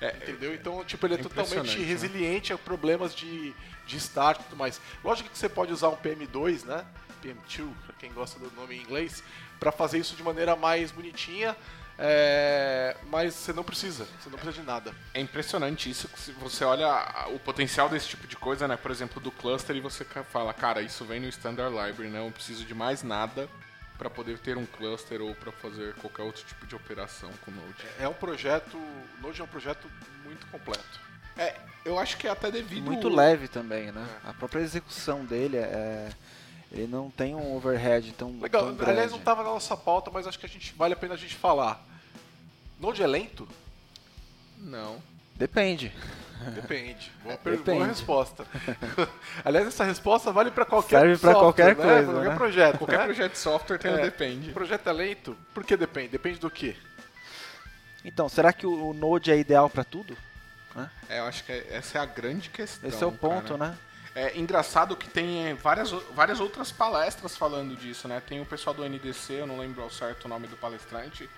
É, entendeu? Então, tipo, ele é, é totalmente né? resiliente né? a problemas de, de start e tudo mais. Lógico que você pode usar um PM2, né? PM2, para quem gosta do nome em inglês, para fazer isso de maneira mais bonitinha. É, mas você não precisa, você não precisa de nada. É impressionante isso, se você olha o potencial desse tipo de coisa, né? Por exemplo, do cluster e você fala, cara, isso vem no Standard Library, né? Não preciso de mais nada para poder ter um cluster ou para fazer qualquer outro tipo de operação com Node. É, é um projeto, Node é um projeto muito completo. É, eu acho que é até devido muito leve também, né? É. A própria execução dele é ele não tem um overhead tão Legal. Tão grande. Aliás, não estava na nossa pauta, mas acho que a gente vale a pena a gente falar. Node é lento? Não. Depende. Depende. Boa, Depende. boa resposta. Aliás, essa resposta vale para qualquer Serve para qualquer né? coisa, qualquer né? projeto. Qualquer né? projeto de software tem é. um depende. O projeto é lento? Por que depende? Depende do quê? Então, será que o Node é ideal para tudo? É, eu acho que essa é a grande questão. Esse é o ponto, cara. né? É engraçado que tem várias, várias outras palestras falando disso, né? Tem o pessoal do NDC, eu não lembro ao certo o nome do palestrante,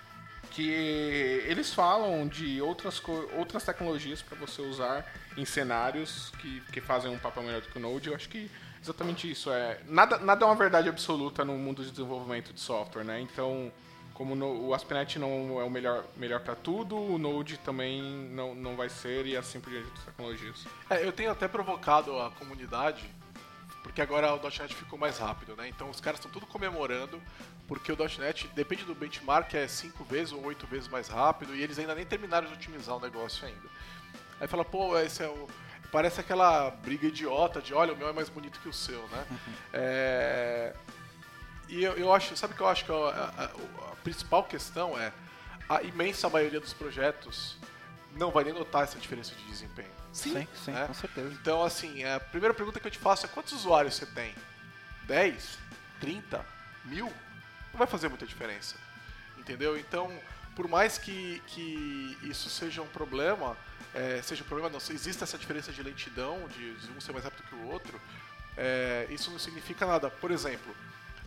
que eles falam de outras, outras tecnologias para você usar em cenários que, que fazem um papel melhor do que o Node. Eu acho que exatamente isso é nada nada é uma verdade absoluta no mundo de desenvolvimento de software, né? Então como no, o ASP.NET não é o melhor, melhor para tudo, o Node também não, não vai ser e assim por diante das tecnologias. É, eu tenho até provocado a comunidade, porque agora o .NET ficou mais rápido, né? Então os caras estão tudo comemorando, porque o .NET, depende do benchmark, é 5 vezes ou 8 vezes mais rápido, e eles ainda nem terminaram de otimizar o negócio ainda. Aí fala, pô, esse é o... Parece aquela briga idiota de, olha, o meu é mais bonito que o seu, né? é... E eu, eu acho, sabe o que eu acho que é a, a, a, principal questão é a imensa maioria dos projetos não vai nem notar essa diferença de desempenho. Sim, sim, sim né? com certeza. Então, assim, a primeira pergunta que eu te faço é quantos usuários você tem? 10? 30? Mil? Não vai fazer muita diferença. Entendeu? Então, por mais que, que isso seja um problema, é, seja um problema não, existe essa diferença de lentidão, de, de um ser mais rápido que o outro, é, isso não significa nada. Por exemplo,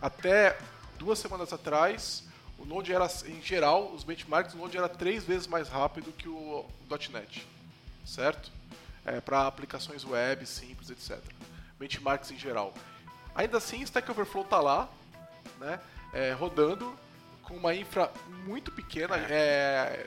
até duas semanas atrás, o Node era, em geral, os benchmarks do Node era três vezes mais rápido que o .NET, certo? É, Para aplicações web, simples, etc. Benchmarks em geral. Ainda assim, Stack Overflow está lá, né, é, rodando com uma infra muito pequena. É,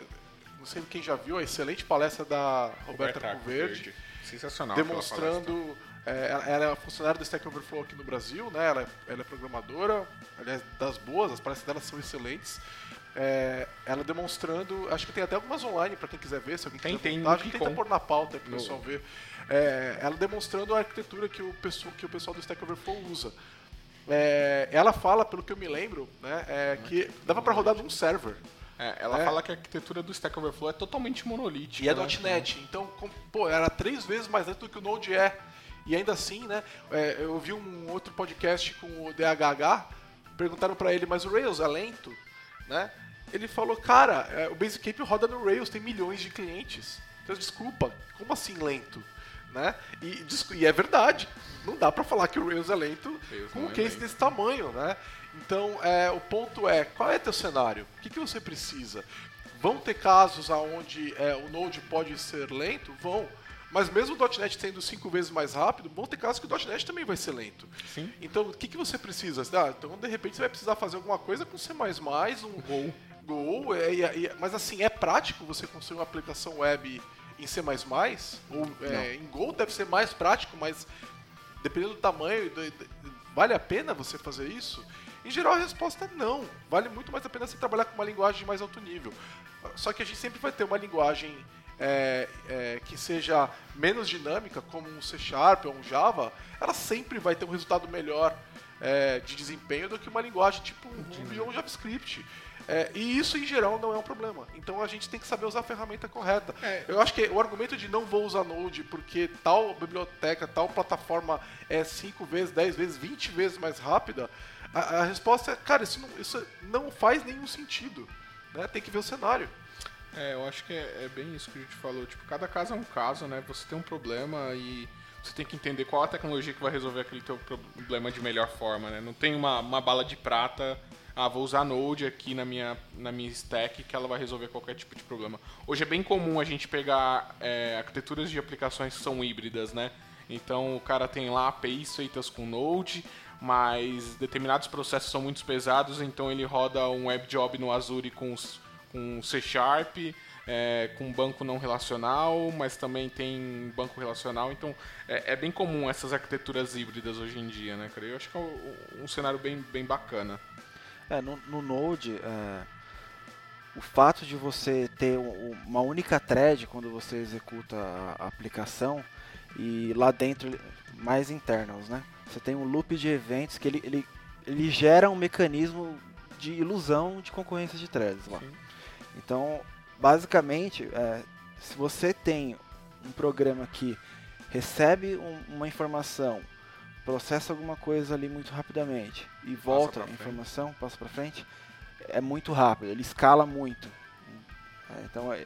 não sei quem já viu a excelente palestra da Roberta, Roberta Verde, sensacional, demonstrando é, ela é funcionária do Stack Overflow aqui no Brasil, né? Ela, é, ela é programadora, aliás, das boas, as palestras dela são excelentes. É, ela demonstrando, acho que tem até algumas online para quem quiser ver, se alguém tem, tem, a gente tenta pôr na pauta para o pessoal ver. É, ela demonstrando a arquitetura que o pessoal, que o pessoal do Stack Overflow usa. É, ela fala, pelo que eu me lembro, né, é, que dava para rodar num server. É, ela é. fala que a arquitetura do Stack Overflow é totalmente monolítica. E é né? .NET, então, com, pô, era três vezes mais lento do que o Node é. E ainda assim, né, é, eu vi um outro podcast com o DHH, perguntaram para ele, mas o Rails é lento? Né? Ele falou, cara, é, o Basecamp roda no Rails, tem milhões de clientes. Então, desculpa, como assim lento? Né? E, e é verdade, não dá para falar que o Rails é lento com um é case lento. desse tamanho, né? Então, é, o ponto é, qual é teu cenário? O que, que você precisa? Vão ter casos onde é, o Node pode ser lento? Vão. Mas mesmo o .NET sendo cinco vezes mais rápido, vão ter casos que o .NET também vai ser lento. Sim. Então, o que, que você precisa? Ah, então, de repente, você vai precisar fazer alguma coisa com C++, um Go. Go é, é, é, mas, assim, é prático você construir uma aplicação web em C++? Ou é, em Go deve ser mais prático, mas dependendo do tamanho, vale a pena você fazer isso? Em geral, a resposta é não. Vale muito mais a pena você trabalhar com uma linguagem de mais alto nível. Só que a gente sempre vai ter uma linguagem é, é, que seja menos dinâmica, como um C Sharp ou um Java, ela sempre vai ter um resultado melhor é, de desempenho do que uma linguagem tipo um Ruby ou um JavaScript. É, e isso, em geral, não é um problema. Então a gente tem que saber usar a ferramenta correta. É. Eu acho que o argumento de não vou usar Node porque tal biblioteca, tal plataforma é 5 vezes, 10 vezes, 20 vezes mais rápida, a, a resposta é, cara, isso não, isso não faz nenhum sentido. Né? Tem que ver o cenário. É, eu acho que é, é bem isso que a gente falou. Tipo, cada caso é um caso, né? Você tem um problema e você tem que entender qual a tecnologia que vai resolver aquele teu problema de melhor forma, né? Não tem uma, uma bala de prata ah, vou usar Node aqui na minha, na minha stack que ela vai resolver qualquer tipo de problema. Hoje é bem comum a gente pegar é, arquiteturas de aplicações que são híbridas, né? Então o cara tem lá APIs feitas com Node, mas determinados processos são muito pesados, então ele roda um web job no Azure com, com C Sharp, é, com banco não relacional, mas também tem banco relacional. Então é, é, bem comum essas arquiteturas híbridas hoje em dia, né, cara? Eu acho que é um, cenário bem, bem bacana. É, no, no Node, é, o fato de você ter uma única thread quando você executa a aplicação e lá dentro mais internals, né? Você tem um loop de eventos que ele, ele, ele gera um mecanismo de ilusão de concorrência de threads lá. Sim. Então, basicamente, é, se você tem um programa que recebe um, uma informação processa alguma coisa ali muito rapidamente e volta a informação, passa para frente, é muito rápido, ele escala muito. É, então, é,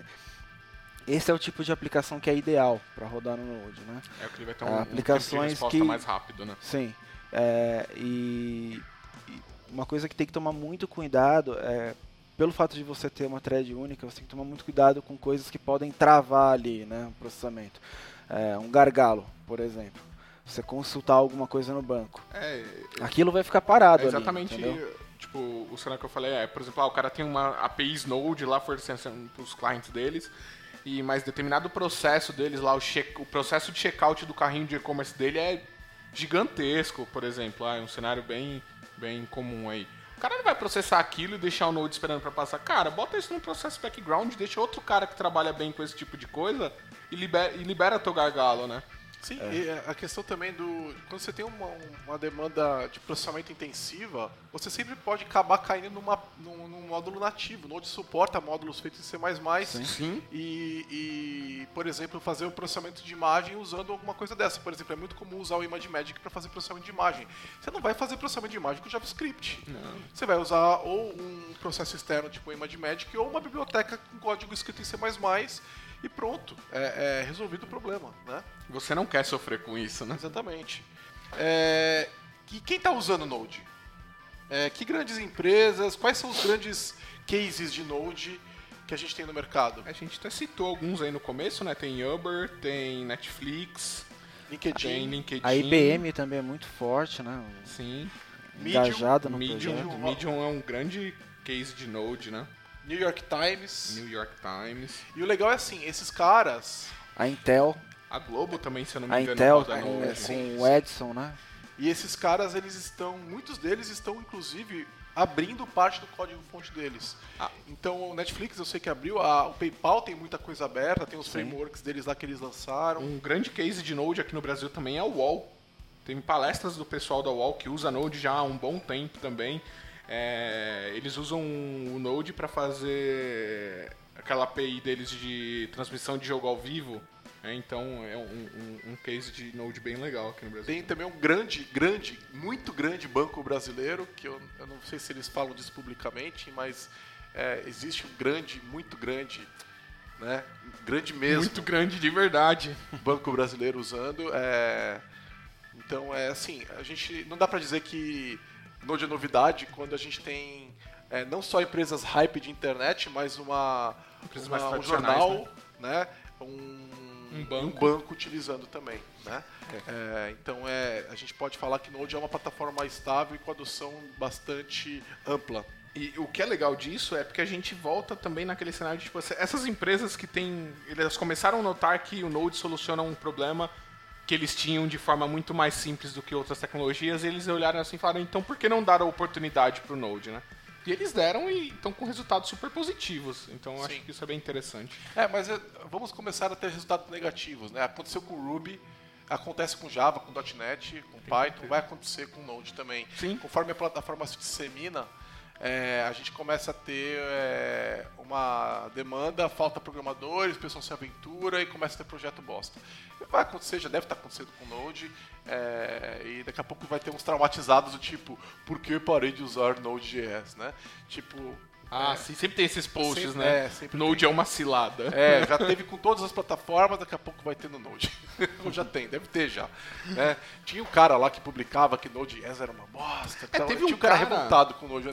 esse é o tipo de aplicação que é ideal para rodar no Node, né? É o que ele vai ter um, aplicações um que mais rápido, né? Sim. É, e, e, uma coisa que tem que tomar muito cuidado é pelo fato de você ter uma thread única, você tem que tomar muito cuidado com coisas que podem travar ali, né, o processamento. É, um gargalo, por exemplo você consultar alguma coisa no banco. É, Aquilo vai ficar parado é exatamente, ali, tipo, o cenário que eu falei é, por exemplo, ah, o cara tem uma API Node lá fornecendo para os clientes deles, e mais determinado processo deles lá, o, check, o processo de checkout do carrinho de e-commerce dele é gigantesco, por exemplo, ah, é um cenário bem, bem comum aí. O cara não vai processar aquilo e deixar o Node esperando para passar. Cara, bota isso no processo background, deixa outro cara que trabalha bem com esse tipo de coisa e libera, e libera teu gargalo, né? Sim, é. a questão também do. Quando você tem uma, uma demanda de processamento intensiva, você sempre pode acabar caindo numa, num, num módulo nativo. Node suporta módulos feitos em C. Sim. Sim. E, e, por exemplo, fazer o processamento de imagem usando alguma coisa dessa. Por exemplo, é muito comum usar o ImageMagick para fazer processamento de imagem. Você não vai fazer processamento de imagem com JavaScript. Não. Você vai usar ou um processo externo tipo o ImageMagick ou uma biblioteca com código escrito em C e pronto, é, é, resolvido o problema, né? Você não quer sofrer com isso, né? Exatamente. É, e quem está usando Node? É, que grandes empresas, quais são os grandes cases de Node que a gente tem no mercado? A gente até citou alguns aí no começo, né? Tem Uber, tem Netflix, LinkedIn. tem LinkedIn. A IBM também é muito forte, né? Sim. Engajada no Medium, projeto. Medium é um grande case de Node, né? New York Times. New York Times. E o legal é assim, esses caras. A Intel. A Globo também, se eu não me a engano, Intel roda com, no... com o Edson, né? E esses caras, eles estão. Muitos deles estão, inclusive, abrindo parte do código-fonte deles. Ah. Então, o Netflix eu sei que abriu, a, o PayPal tem muita coisa aberta, tem os Sim. frameworks deles lá que eles lançaram. Um grande case de Node aqui no Brasil também é o Wall. Tem palestras do pessoal da Wall que usa Node já há um bom tempo também. É, eles usam o Node para fazer aquela API deles de transmissão de jogo ao vivo. É, então é um, um, um, case de Node bem legal aqui no Brasil. Tem também um grande, grande, muito grande banco brasileiro, que eu, eu não sei se eles falam disso publicamente, mas é, existe um grande, muito grande, né? Grande mesmo. Muito grande de verdade. Banco brasileiro usando. É, então é assim, a gente não dá para dizer que Node é novidade quando a gente tem é, não só empresas hype de internet, mas uma, uma um jornal, né? né? Um, um, banco. um, banco. utilizando também, né? É. É, então é, a gente pode falar que Node é uma plataforma mais estável e com adoção bastante ampla. E o que é legal disso é porque a gente volta também naquele cenário de tipo, essas empresas que têm. Elas começaram a notar que o Node soluciona um problema que eles tinham de forma muito mais simples do que outras tecnologias, eles olharam assim e falaram, então por que não dar a oportunidade para o Node, né? E eles deram e estão com resultados super positivos. Então eu acho que isso é bem interessante. É, mas é, vamos começar a ter resultados negativos, né? Aconteceu com o Ruby, acontece com Java, com .NET, com Python, vai acontecer com Node também. Sim. Conforme a plataforma se dissemina, é, a gente começa a ter é, uma demanda, falta programadores, o pessoal se aventura e começa a ter projeto bosta. Vai acontecer, já deve estar acontecendo com Node, é, e daqui a pouco vai ter uns traumatizados do tipo, por que parei de usar Node.js, né? Tipo... Ah, é, sim, sempre tem esses posts, Sempre- né? é, sempre Node é uma cilada. é, já teve com todas as plataformas, daqui a pouco vai ter no Node. Ou já tem, deve ter já. né? Tinha um cara lá que publicava que Node.js era uma bosta. É, tal. teve Tinha um cara, cara- revoltado com o Node,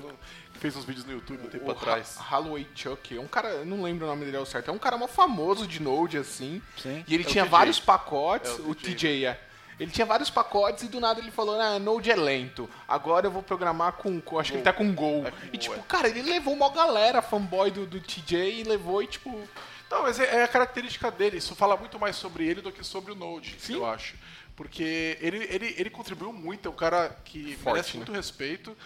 que fez uns vídeos no YouTube um tempo O atrás. Ha- Holloway Chuck, é um cara, eu não lembro o nome dele ao certo, é um cara mó famoso de Node, assim. Sim. E ele É o tinha vários pacotes, É o o TJ. TJ, é. Ele tinha vários pacotes e do nada ele falou, ah, Node é lento, agora eu vou programar com, com- acho que ele tá com Go. É e tipo, é. cara, ele levou uma galera fanboy do, do TJ e levou e tipo... Não, mas é, é a característica dele. Isso fala muito mais sobre ele do que sobre o Node, Sim. eu acho. Porque ele, ele, ele contribuiu muito, é um cara que Forte, merece né? muito respeito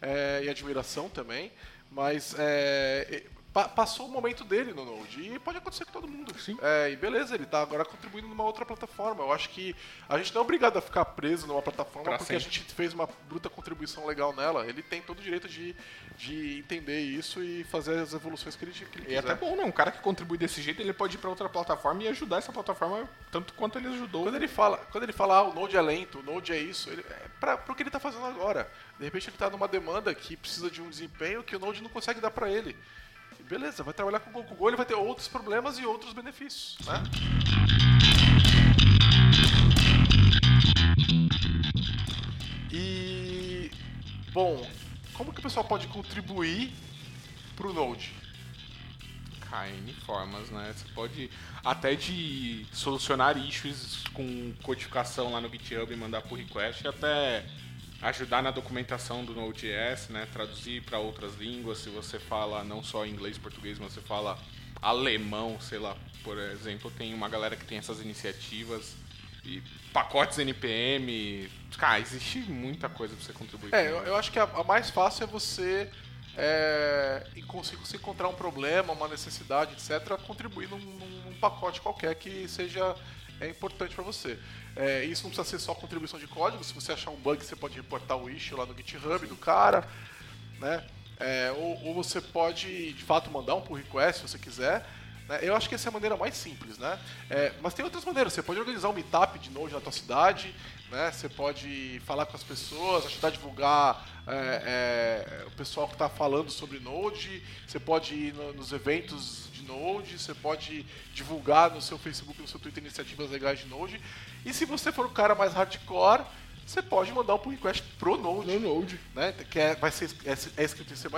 é, e admiração também. Mas é, pa- passou o momento dele no Node. E pode acontecer com todo mundo. Sim. É, e beleza, ele está agora contribuindo numa outra plataforma. Eu acho que a gente não é obrigado a ficar preso numa plataforma Pra porque a sempre. gente fez uma bruta contribuição legal nela. Ele tem todo o direito de, de entender isso e fazer as evoluções que ele, que ele E é quiser. até bom, né? Um cara que contribui desse jeito, ele pode ir pra outra plataforma e ajudar essa plataforma tanto quanto ele ajudou. Quando ele fala, quando ele fala, ah, o Node é lento, o Node é isso, ele, é pra, pro que ele está fazendo agora. De repente ele está numa demanda que precisa de um desempenho que o Node não consegue dar para ele. Beleza, vai trabalhar com o Go, com o Go, ele vai ter outros problemas e outros benefícios, né? E bom, como que o pessoal pode contribuir pro Node? KN formas, né? Você pode até de solucionar issues com codificação lá no GitHub e mandar pull request, até ajudar na documentação do Node.js, né? Traduzir para outras línguas, se você fala não só inglês, português, mas você fala alemão, sei lá, por exemplo, tem uma galera que tem essas iniciativas e pacotes NPM, cara, existe muita coisa para você contribuir. É, eu, eu acho que a, a mais fácil é você é, conseguir você encontrar um problema, uma necessidade, etc., contribuir num, num- num pacote qualquer que seja é, importante para você. É, isso não precisa ser só contribuição de código. Se você achar um bug, você pode reportar o issue lá no GitHub do cara, né? É, ou, ou você pode, de fato, mandar um pull request se você quiser. né? Eu acho que essa é a maneira mais simples, né? É, mas tem outras maneiras. Você pode organizar um meetup de Node na tua cidade, né? Você pode falar com as pessoas, ajudar a divulgar é, é, o pessoal que está falando sobre Node. Você pode ir no- nos eventos de Node. Você pode divulgar no seu Facebook, no seu Twitter iniciativas legais de Node. E se você for o cara mais hardcore, você pode mandar um pull request pro Node no Node. né, que é, vai ser, é, é escrito em C++,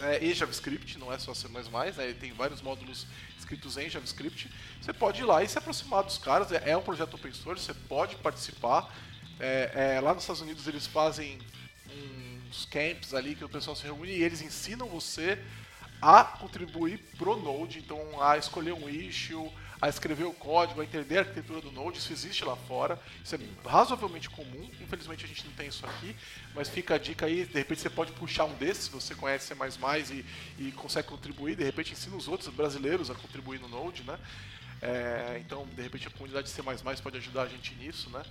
é, e JavaScript, não é só C++, né, ele tem vários módulos escritos em JavaScript. Você pode ir lá e se aproximar dos caras, é, é um projeto open source, você pode participar. É, é, lá nos Estados Unidos eles fazem uns camps ali que o pessoal se reúne e eles ensinam você a contribuir pro Node, então a escolher um issue, a escrever o código, a entender a arquitetura do Node, isso existe lá fora, isso é razoavelmente comum, infelizmente a gente não tem isso aqui, mas fica a dica aí, de repente você pode puxar um desses, se você conhece C++ e, e consegue contribuir, de repente ensina os outros brasileiros a contribuir no Node, né? É, então, de repente a comunidade C++ pode ajudar a gente nisso, né?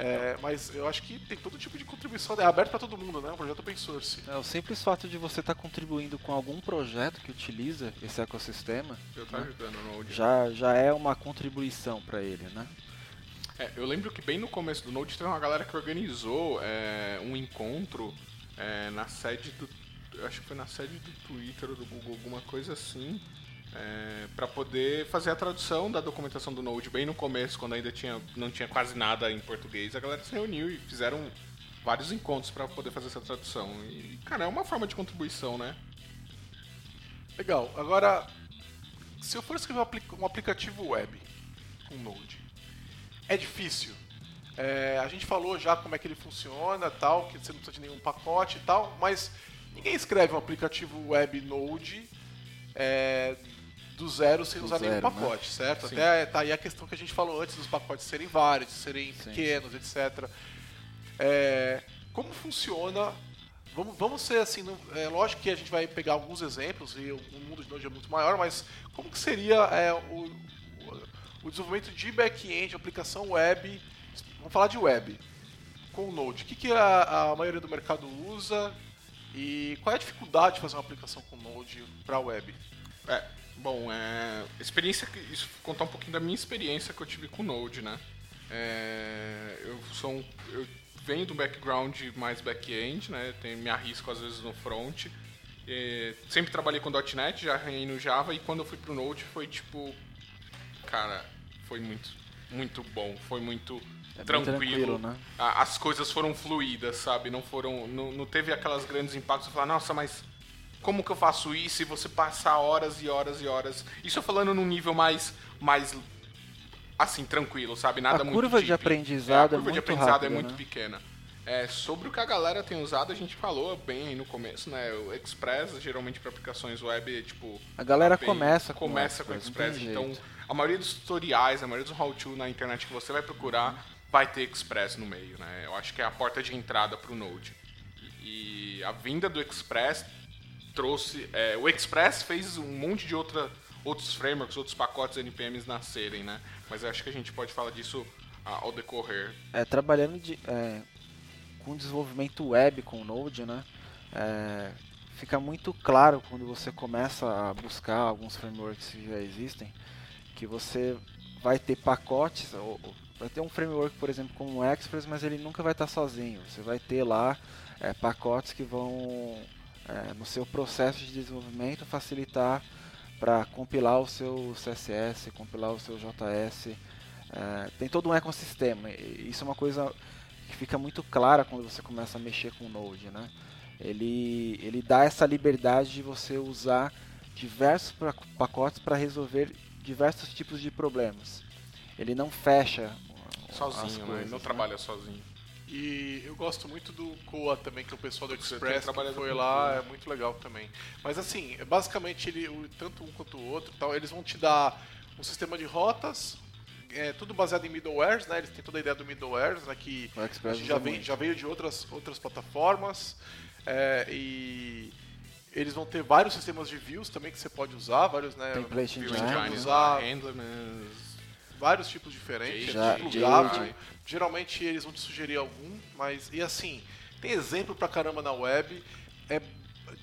É, mas eu acho que tem todo tipo de contribuição, é aberto para todo mundo, né? É um projeto open source. É, o simples fato de você estar contribuindo com algum projeto que utiliza esse ecossistema o Node. já, já é uma contribuição para ele, né? É, eu lembro que bem no começo do Node teve uma galera que organizou é, um encontro é, na sede do. Acho que foi na sede do Twitter ou do Google, alguma coisa assim. É, para poder fazer a tradução da documentação do Node bem no começo, quando ainda tinha, não tinha quase nada em português, a galera se reuniu e fizeram vários encontros para poder fazer essa tradução. E, cara, é uma forma de contribuição, né? Legal. Agora, se eu for escrever um apli- aplicativo web com Node, é difícil. É, a gente falou já como é que ele funciona, tal, que você não precisa de nenhum pacote e tal, mas ninguém escreve um aplicativo web Node é, do zero sem Do usar nenhum zero, né? pacote, certo? Sim. Até tá aí a questão que a gente falou antes dos pacotes serem vários, serem Sim, pequenos, etc. É, como funciona? Vamos, vamos ser assim, não- é lógico que a gente vai pegar alguns exemplos e o, o mundo de Node é muito maior, mas como que seria é, o, o- o desenvolvimento de back-end, aplicação web? Vamos falar de web com o Node. O que, que a, a maioria do mercado usa e qual é a dificuldade de fazer uma aplicação com Node para web? É, bom, é, experiência, que- isso contar um pouquinho da minha experiência que eu tive com o Node, né? É, eu sou um, eu venho do background mais back-end, né? Tenho, me arrisco às vezes no front. É, sempre trabalhei com .NET, já arranhei no Java e quando eu fui pro Node foi tipo, cara, foi muito, muito bom, foi muito É tranquilo. tranquilo, né? As coisas foram fluídas, sabe? Não foram, não, não teve aquelas grandes impactos. Você fala, nossa, mas como que eu faço isso? E você passar horas e horas e horas. Isso eu falando num nível mais, mais assim, tranquilo, sabe? Nada A muito curva de deep. aprendizado é, é a curva de muito aprendizado rápida, é muito né? pequena. É, sobre o que a galera tem usado, a gente falou bem aí no começo, né? O Express, geralmente para aplicações web, é, tipo. A galera API, começa com começa com o Express, Então, jeito. a maioria dos tutoriais, a maioria dos how-to na internet que você vai procurar, vai ter Express no meio, né? Eu acho que é a porta de entrada para o Node. E, e a vinda do Express trouxe. é, o Express fez um monte de outra, outros frameworks, outros pacotes NPMs nascerem, né? Mas acho que a gente pode falar disso ah, ao decorrer. É, trabalhando de, é, com desenvolvimento web com o Node, né? é, fica muito claro quando você começa a buscar alguns frameworks que já existem, que você vai ter pacotes, ou vai ter um framework, por exemplo, como o Express, mas ele nunca vai estar sozinho. Você vai ter lá é, pacotes que vão, é, no seu processo de desenvolvimento, facilitar para compilar o seu CSS, compilar o seu JS. É, tem todo um ecossistema. Isso é uma coisa que fica muito clara quando você começa a mexer com o Node, né? Ele, ele dá essa liberdade de você usar diversos pacotes para resolver diversos tipos de problemas. Ele não fecha Sozinho, né? coisas, Ele não trabalha sozinho. E eu gosto muito do Coa também, que é o pessoal do Express que foi lá, é muito legal também. Mas assim, basicamente ele, o- tanto um quanto o outro, tal, eles vão te dar um sistema de rotas, é, tudo baseado em middlewares, né? Eles têm toda a ideia do middlewares, né? Que já, vem, já veio de outras, outras plataformas. é, e eles vão ter vários sistemas de views também que você pode usar, vários, né? Template view engine. Engines, usar handlers, vários tipos diferentes, é Jade. plugável. Geralmente eles vão te sugerir algum, mas e assim, tem exemplo pra caramba na web. É,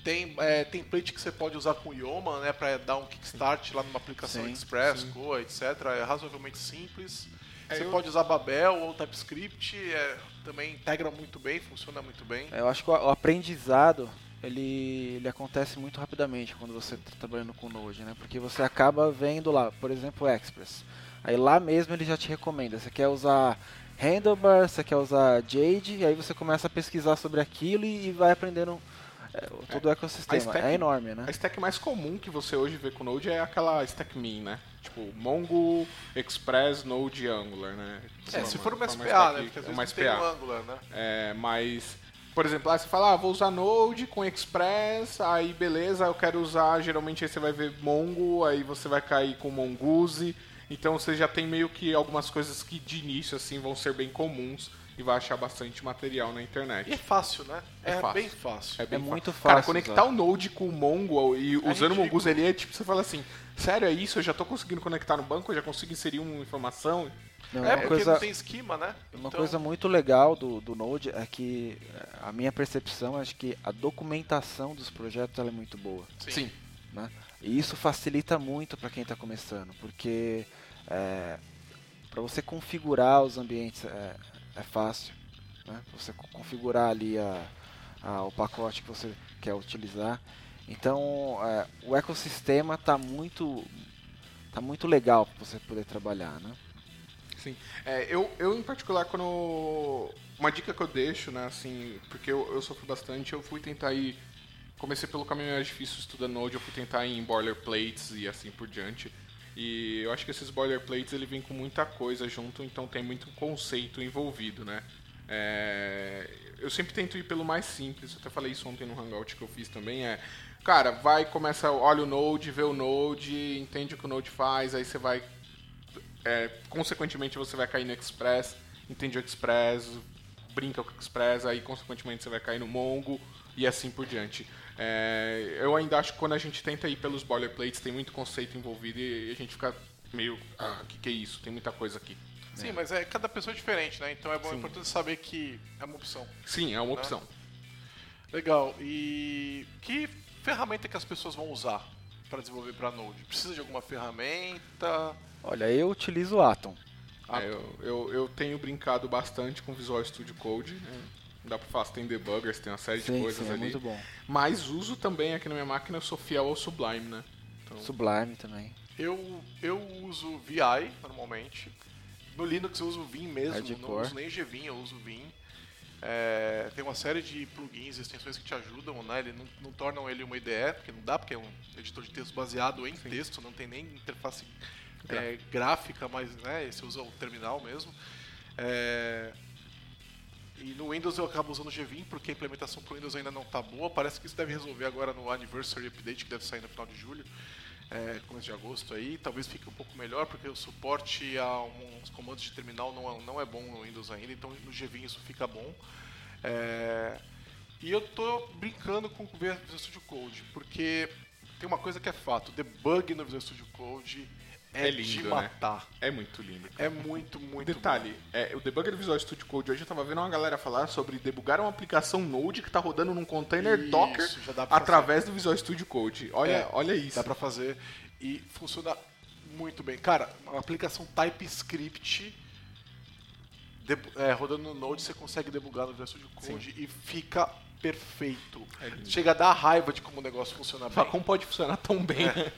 tem é, template que você pode usar com o Yoma, né, para dar um kickstart lá numa aplicação Sim, Express, sim. Etc. É razoavelmente simples. É, você eu- pode usar Babel ou TypeScript, é, também integra muito bem, funciona muito bem. Eu acho que o aprendizado ele, ele acontece muito rapidamente quando você está trabalhando com Node, né? Porque você acaba vendo lá, por exemplo, Express. Aí lá mesmo ele já te recomenda. Você quer usar Handlebar, você quer usar Jade, e aí você começa a pesquisar sobre aquilo e, e vai aprendendo é, todo o ecossistema. stack- é enorme, né? A stack mais comum que você hoje vê com Node é aquela stack min, né? Tipo, Mongo, Express, Node e Angular, né? É, se for uma uma SPA, stack- né, porque às é vezes uma não tem SPA. o Angular, né. É, mas, por exemplo, lá você fala, ah, vou usar Node com Express, aí beleza, eu quero usar, geralmente aí você vai ver Mongo, aí você vai cair com Mongoose, então você já tem meio que algumas coisas que de início assim vão ser bem comuns e vai achar bastante material na E é internet. fácil, né? É É, fácil. bem fácil. bem muito Cara, fácil conectar usar. o Node com o Mongo e usando o. Mongoose ali é tipo, você fala assim, sério, é isso? Eu já tô conseguindo conectar no banco, eu já consigo inserir uma informação? Não, É, uma porque coisa, não tem esquema, né? Uma Então, coisa muito legal do, do Node é que é, a minha percepção é que a documentação dos projetos ela é muito boa. Sim. né? E isso facilita muito para quem está começando, porque para você configurar os ambientes é, é fácil, né? Você co- configurar ali a, a- o pacote que você quer utilizar. Então é, o ecossistema está muito tá muito legal para você poder trabalhar, né? Sim. É, eu, eu, em particular, quando. Uma dica que eu deixo, né, assim, porque eu, eu sofri bastante, eu fui tentar ir. Comecei pelo caminho mais difícil estudando Node, eu fui tentar ir em boilerplates e assim por diante. E eu acho que esses boilerplates ele vem com muita coisa junto, então tem muito conceito envolvido, né? É, eu sempre tento ir pelo mais simples, eu até falei isso ontem no Hangout que eu fiz também, é Cara, vai, começa, olha o Node, vê o Node, entende o que o Node faz, aí você vai. é, consequentemente você vai cair no Express, entende o Express, brinca com o Express, aí consequentemente você vai cair no Mongo e assim por diante. É, eu ainda acho que quando a gente tenta ir pelos boilerplates tem muito conceito envolvido e a gente fica meio. Ah, o que, que é isso? Tem muita coisa aqui. Sim, mas é, cada pessoa é diferente, né? Então é bom, é importante saber que é uma opção. Sim, é uma opção. Legal. E que ferramenta que as pessoas vão usar para desenvolver para Node? Precisa de alguma ferramenta? Olha, eu utilizo o Atom. Ah, É, eu, eu, eu tenho brincado bastante com Visual Studio Code. né? Dá pra falar, tem debuggers, tem uma série de Sim, coisas sim, é ali. muito bom. Mas uso também aqui na minha máquina, eu sou fiel ao Sublime, né? Então, Sublime também. Eu, eu uso VI normalmente. No Linux eu uso Vim mesmo, não Hardcore. uso nem GVim, eu uso Vim. É, tem uma série de plugins e extensões que te ajudam, né? Ele não, não tornam ele uma IDE, porque não dá, porque é um editor de texto baseado em texto, não tem nem interface é, gráfica, mas né, você usa o terminal mesmo. É, e no Windows eu acabo usando o GVim, porque a implementação para o Windows ainda não está boa. Parece que isso deve resolver agora no Anniversary Update, que deve sair no final de julho, é, começo de agosto aí. Talvez fique um pouco melhor, porque o suporte a uns comandos de terminal não é, não é bom no Windows ainda, então no GVim isso fica bom. É, e eu tô brincando com o Visual Studio Code, porque tem uma coisa que é fato, debug no Visual Studio Code é, É lindo, de né? é muito lindo. É muito, muito Detalhe, é, o debugger Visual Studio Code hoje eu tava vendo uma galera falar sobre debugar uma aplicação Node que tá rodando num container Isso, Docker através do Visual Studio Code. Olha, É, olha isso. Dá pra fazer e funciona muito bem. Cara, uma aplicação TypeScript debu- é, rodando no Node, você consegue debugar no Visual Studio Code e fica perfeito. É. Chega a dar raiva de como o negócio funciona bem. Como pode funcionar tão bem? né?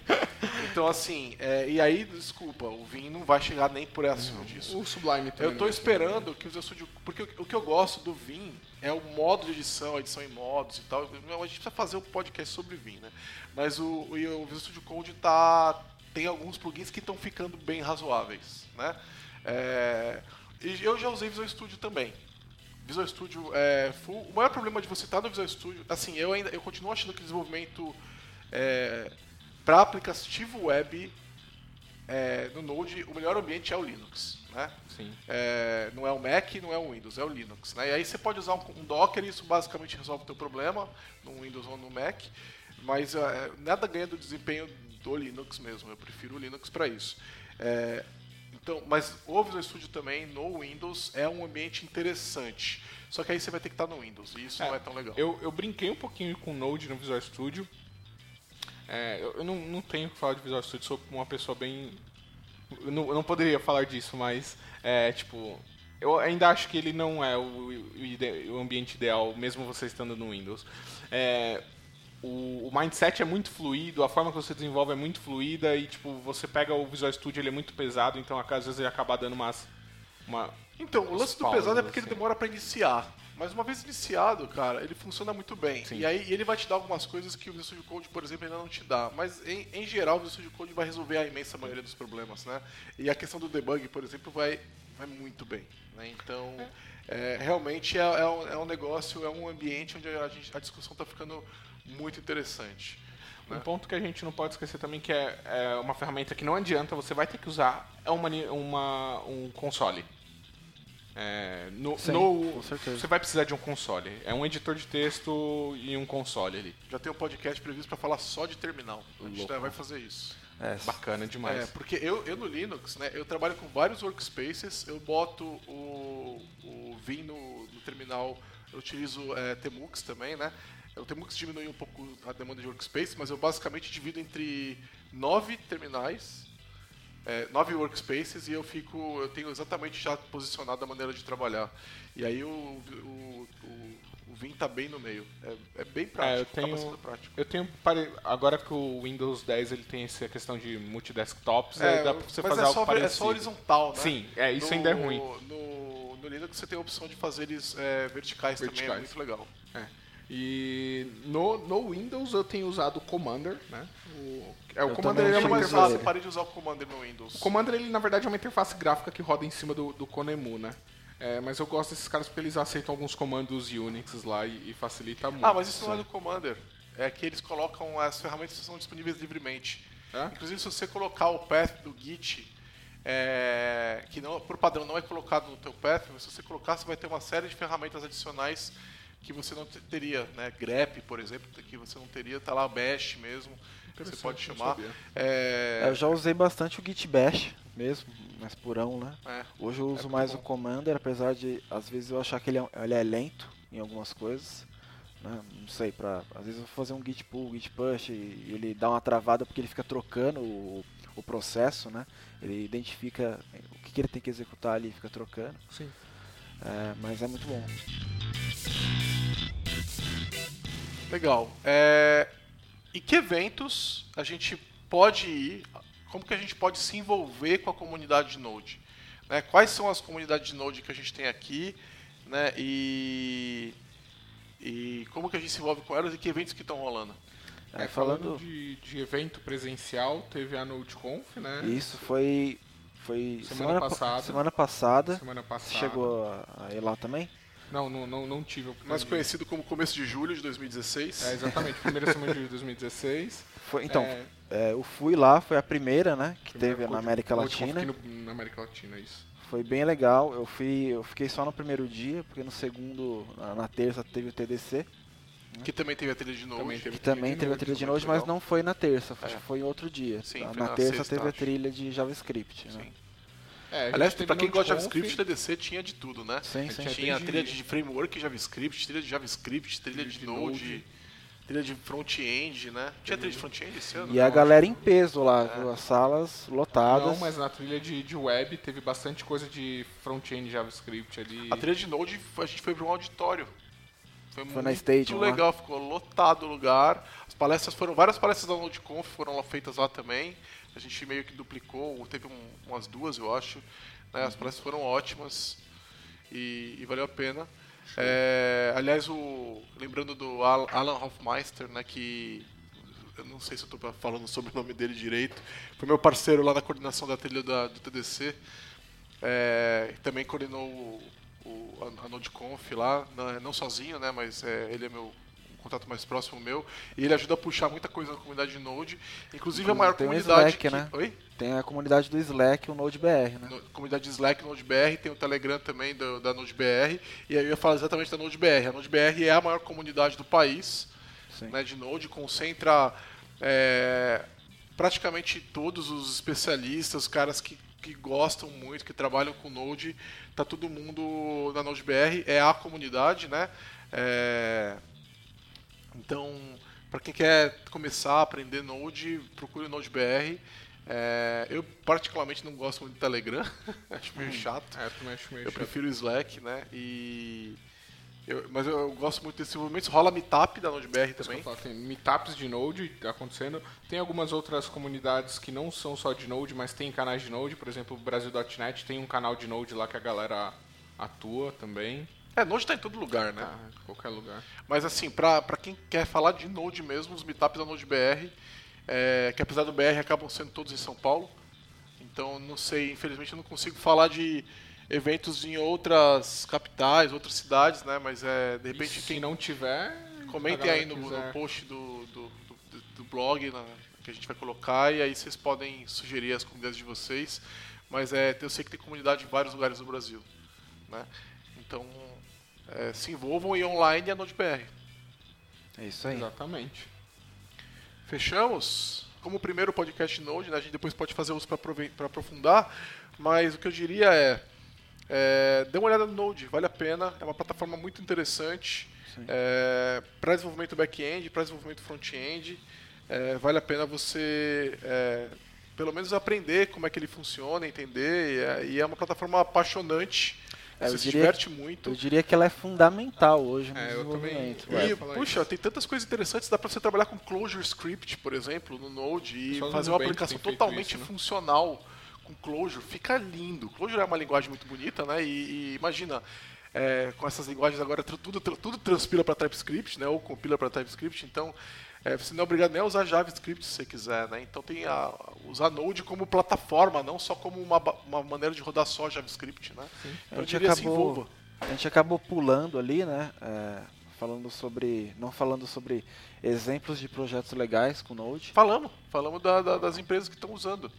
Então, assim, é, e aí, desculpa, o Vim não vai chegar nem por acima disso. O Sublime também. Eu tô né? esperando que o Visual Studio... Porque o que eu gosto do Vim é o modo de edição, a edição em modos e tal. A gente precisa fazer um podcast sobre Vim, né? Mas o, o, o Visual Studio Code tá, tem alguns plugins que estão ficando bem razoáveis, né? É, e eu já usei Visual Studio também. Visual Studio é full. O maior problema de você estar no Visual Studio, assim, eu ainda eu continuo achando que desenvolvimento é, para aplicativo web é, no Node, o melhor ambiente é o Linux, né? Sim. É, não é o Mac, não é o Windows, é o Linux. Né? E aí você pode usar um, um Docker e isso basicamente resolve o teu problema no Windows ou no Mac, mas é, nada ganha do desempenho do Linux mesmo. Eu prefiro o Linux para isso. É, então, mas o Visual Studio também no Windows é um ambiente interessante. Só que aí você vai ter que estar no Windows e isso não é tão legal. Eu, eu brinquei um pouquinho com o Node no Visual Studio. É, eu eu não, não tenho o que falar de Visual Studio, sou uma pessoa bem. Eu não, eu não poderia falar disso, mas é tipo. Eu ainda acho que ele não é o, o o ambiente ideal, mesmo você estando no Windows. É, o, o mindset é muito fluido, a forma que você desenvolve é muito fluida e tipo você pega o Visual Studio ele é muito pesado, então às vezes ele acaba dando umas uma Então, o lance do pesado é porque ele assim. demora para iniciar. Mas uma vez iniciado, cara, ele funciona muito bem. Sim. E aí ele vai te dar algumas coisas que o Visual Studio Code, por exemplo, ainda não te dá. Mas em, em geral, o Visual Studio Code vai resolver a imensa maioria dos problemas, né? E a questão do debug, por exemplo, vai, vai muito bem. Né? Então, é, realmente é, é um, é um negócio, é um ambiente onde a, gente- a discussão está ficando muito interessante. Um né? ponto que a gente não pode esquecer também que é, é uma ferramenta que não adianta, você vai ter que usar, é uma, uma- um console. É, no, Sim, no- com certeza. Você vai precisar de um console. É um editor de texto e um console ali. Já tem um podcast previsto para falar só de terminal. A gente Louco. vai fazer isso. É, Bacana demais. É, porque eu, eu no Linux, né, eu trabalho com vários workspaces, eu boto o, o Vim no, no terminal, eu utilizo é, Tmux também, né? O Tmux diminui um pouco a demanda de workspace, mas eu basicamente divido entre nove terminais, é, nove workspaces e eu fico, eu tenho exatamente já posicionado a maneira de trabalhar. E aí o, o, o, o Vim tá bem no meio. É, é bem prático, eu tenho- tá bastante prático. Eu tenho agora que o Windows 10 ele tem essa questão de multidesktops, É, aí dá pra você fazer é algo só, parecido. é só horizontal, né? Sim, é, isso No- ainda é ruim. No, no Linux você tem a opção de fazer eles é, verticais, também, é Verticais. muito legal. É. E no, no Windows eu tenho usado o Commander, né? O, é, o Eu Commander ele é uma interface ele. parei de usar o Commander no Windows. O Commander, ele, na verdade, é uma interface gráfica que roda em cima do, do Conemu, né? É, mas eu gosto desses caras porque eles aceitam alguns comandos Unix lá e, e facilita muito. Ah, mas isso não é do Commander. é que eles colocam as ferramentas que são disponíveis livremente. É? Inclusive, se você colocar o path do Git, é, que não, por padrão não é colocado no teu path, mas se você colocar, você vai ter uma série de ferramentas adicionais que você não te- teria, né? grep, por exemplo, que você não teria, tá lá bash mesmo, que você pode chamar. sabia. É, Eu já usei bastante o Git Bash mesmo, mais purão, né? é, Hoje eu uso muito mais bom. o Commander, apesar de às vezes eu achar que ele é, ele é lento em algumas coisas. Né? Não sei, pra, às vezes eu vou fazer um git pull, git push e ele dá uma travada porque ele fica trocando o, o processo, né? Ele identifica o que, que ele tem que executar ali e fica trocando. Sim. É, mas é muito bom. Legal. É, e que eventos a gente pode ir? Como que a gente pode se envolver com a comunidade de Node? Né? Quais são as comunidades de Node que a gente tem aqui? Né? E, e como que a gente se envolve com elas e que eventos que estão rolando? É, É, falando, falando de, de evento presencial, teve a NodeConf, né? isso foi foi Semana pa- passada. semana passada. Semana passada. Chegou a, a ir lá também? Não, não, não, não tive a Mais conhecido como começo de julho de 2016. É, exatamente. Primeira semana de 2016. Foi, então, É, é, eu fui lá, foi a primeira, né, que primeira teve na América Latina. no- na América Latina, isso. Foi bem legal. Eu fui, eu fiquei só no primeiro dia, porque no segundo, na, na terça teve o TDC, Que também teve a trilha de teve. que também de teve a trilha de Node, mas legal. não foi na terça, acho É. que foi em outro dia. Sim, na foi na terça sexta, teve a acho. trilha de JavaScript, né? É, a Aliás, pra quem gosta de JavaScript, TDC tinha de tudo, né? Sim, A sim. Tinha a trilha de framework JavaScript, trilha de JavaScript, trilha de de Node, Node. trilha de front-end, né? Tinha trilha de front-end esse ano? E a Não, galera em peso lá, É. As salas lotadas. Não, mas na trilha de, de web teve bastante coisa de front-end JavaScript ali. A trilha de Node, a gente foi para um auditório. Foi, Foi muito na Stadium lá. legal, ficou lotado o lugar. As palestras foram, várias palestras da NodeConf foram lá feitas lá também. A gente meio que duplicou, teve um- umas duas, eu acho. né? Uhum. As palestras foram ótimas e, e valeu a pena. É, aliás, o, lembrando do Al- Alan Hofmeister, né, que eu não sei se eu estou falando sobre o nome dele direito, foi meu parceiro lá na coordenação da trilha da- do TDC. É, também coordenou o, o- a, a NodeConf lá, não, não sozinho, né, mas é, ele é meu contato mais próximo meu, e ele ajuda a puxar muita coisa na comunidade de Node, inclusive a maior Tem comunidade Slack, que, né? Oi? Tem a comunidade do Slack, o NodeBR, né? No- comunidade Slack NodeBR, tem o Telegram também do- da NodeBR, e aí eu ia falar exatamente da NodeBR. A NodeBR é a maior comunidade do país, Sim. né, de Node, concentra é, praticamente todos os especialistas, os caras que, que gostam muito, que trabalham com Node, tá todo mundo na NodeBR, é a comunidade, né? É, então, para quem quer começar a aprender Node, procure o NodeBR. É, eu particularmente não gosto muito do Telegram, acho meio chato. É, tu mexe meio Eu chato. prefiro o Slack, né? E eu- mas eu, eu gosto muito desses movimentos. Rola Meetup da NodeBR também. falo, Tem meetups de Node acontecendo. Tem algumas outras comunidades que não são só de Node, mas tem canais de Node. Por exemplo, o Brasil.net tem um canal de Node lá que a galera atua também. É, Node tá em todo lugar, né? Tá, em qualquer lugar. Mas assim, pra, pra quem quer falar de Node mesmo, os meetups da NodeBR, é, que apesar do BR acabam sendo todos em São Paulo. Então, não sei, infelizmente eu não consigo falar de eventos em outras capitais, outras cidades, né? Mas é, de E repente, se quem não tiver, Comentem aí no, no post do, do, do- do blog que a gente vai colocar e aí vocês podem sugerir as comunidades de vocês. Mas é, eu sei que tem comunidade em vários lugares do Brasil. Né? Então é, se envolvam e online é NodeBR. É isso aí. Exatamente. Fechamos? Como o primeiro podcast Node, né, a gente depois pode fazer uso para aprofundar, mas o que eu diria é, é dê uma olhada no Node, vale a pena, é uma plataforma muito interessante é, para desenvolvimento back-end, para desenvolvimento front-end, é, vale a pena você é, pelo menos aprender como é que ele funciona, entender, e é, e é uma plataforma apaixonante, eu você se diria- diverte muito. Eu diria que ela é fundamental hoje no É, eu também- desenvolvimento. eu E, puxa, isso. tem tantas coisas interessantes, dá pra você trabalhar com Clojure Script, por exemplo, no Node e Só no fazer uma aplicação totalmente isso, né? funcional com Clojure. Fica lindo. Clojure é uma linguagem muito bonita, né? E, e imagina, é, com essas linguagens agora, tudo, tudo transpila para TypeScript, né? Ou compila para TypeScript, então é, você não é obrigado nem a usar JavaScript se você quiser, né? Então tem a usar Node como plataforma, não só como uma, uma maneira de rodar só JavaScript, né? Então A gente se acabou-. A gente acabou pulando ali, né? é, falando sobre, não falando sobre exemplos de projetos legais com Node. Falamos, falamos da, da, das empresas que estão usando.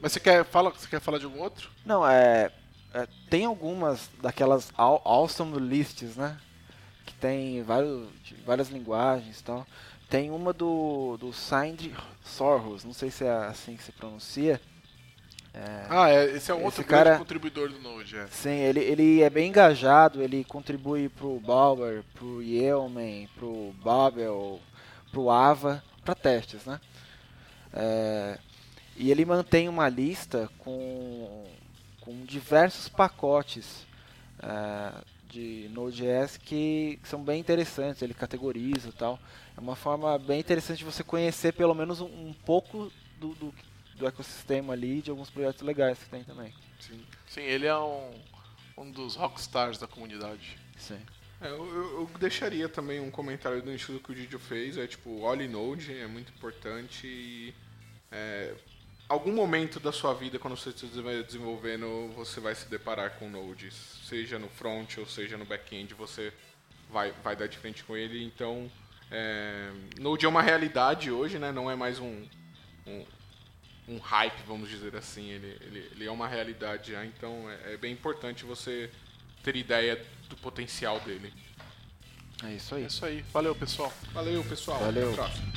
Mas você quer, fala, você quer falar de algum outro? Não, é, é tem algumas daquelas awesome lists, né? Que tem vários, várias linguagens e tal. Tem uma do, do Signed Sorros, não sei se é assim que se pronuncia. É, ah, é, esse é um outro cara, contribuidor do Node. É. Sim, ele, ele é bem engajado, ele contribui pro Bower, pro Yeoman, pro Babel, pro Ava, para testes, né? É, e ele mantém uma lista com, com diversos pacotes é, de Node.js que são bem interessantes, ele categoriza e tal. É uma forma bem interessante de você conhecer pelo menos um, um pouco do, do do ecossistema ali de alguns projetos legais que tem também. Sim, Sim ele é um, um dos rockstars da comunidade. Sim. É, eu, eu, deixaria também um comentário do estudo que o Didio fez, é tipo, olhe Node, é muito importante e é, algum momento da sua vida, quando você estiver desenvolvendo, você vai se deparar com Node, seja no front ou seja no back-end, você vai, vai dar de frente com ele, então é, Node é uma realidade hoje, né? não é mais um, um um hype, vamos dizer assim. Ele, ele, ele é uma realidade já, então é, é, bem importante você ter ideia do potencial dele. É isso aí. É isso aí. Valeu, pessoal. Valeu, pessoal. Valeu. Até a próxima.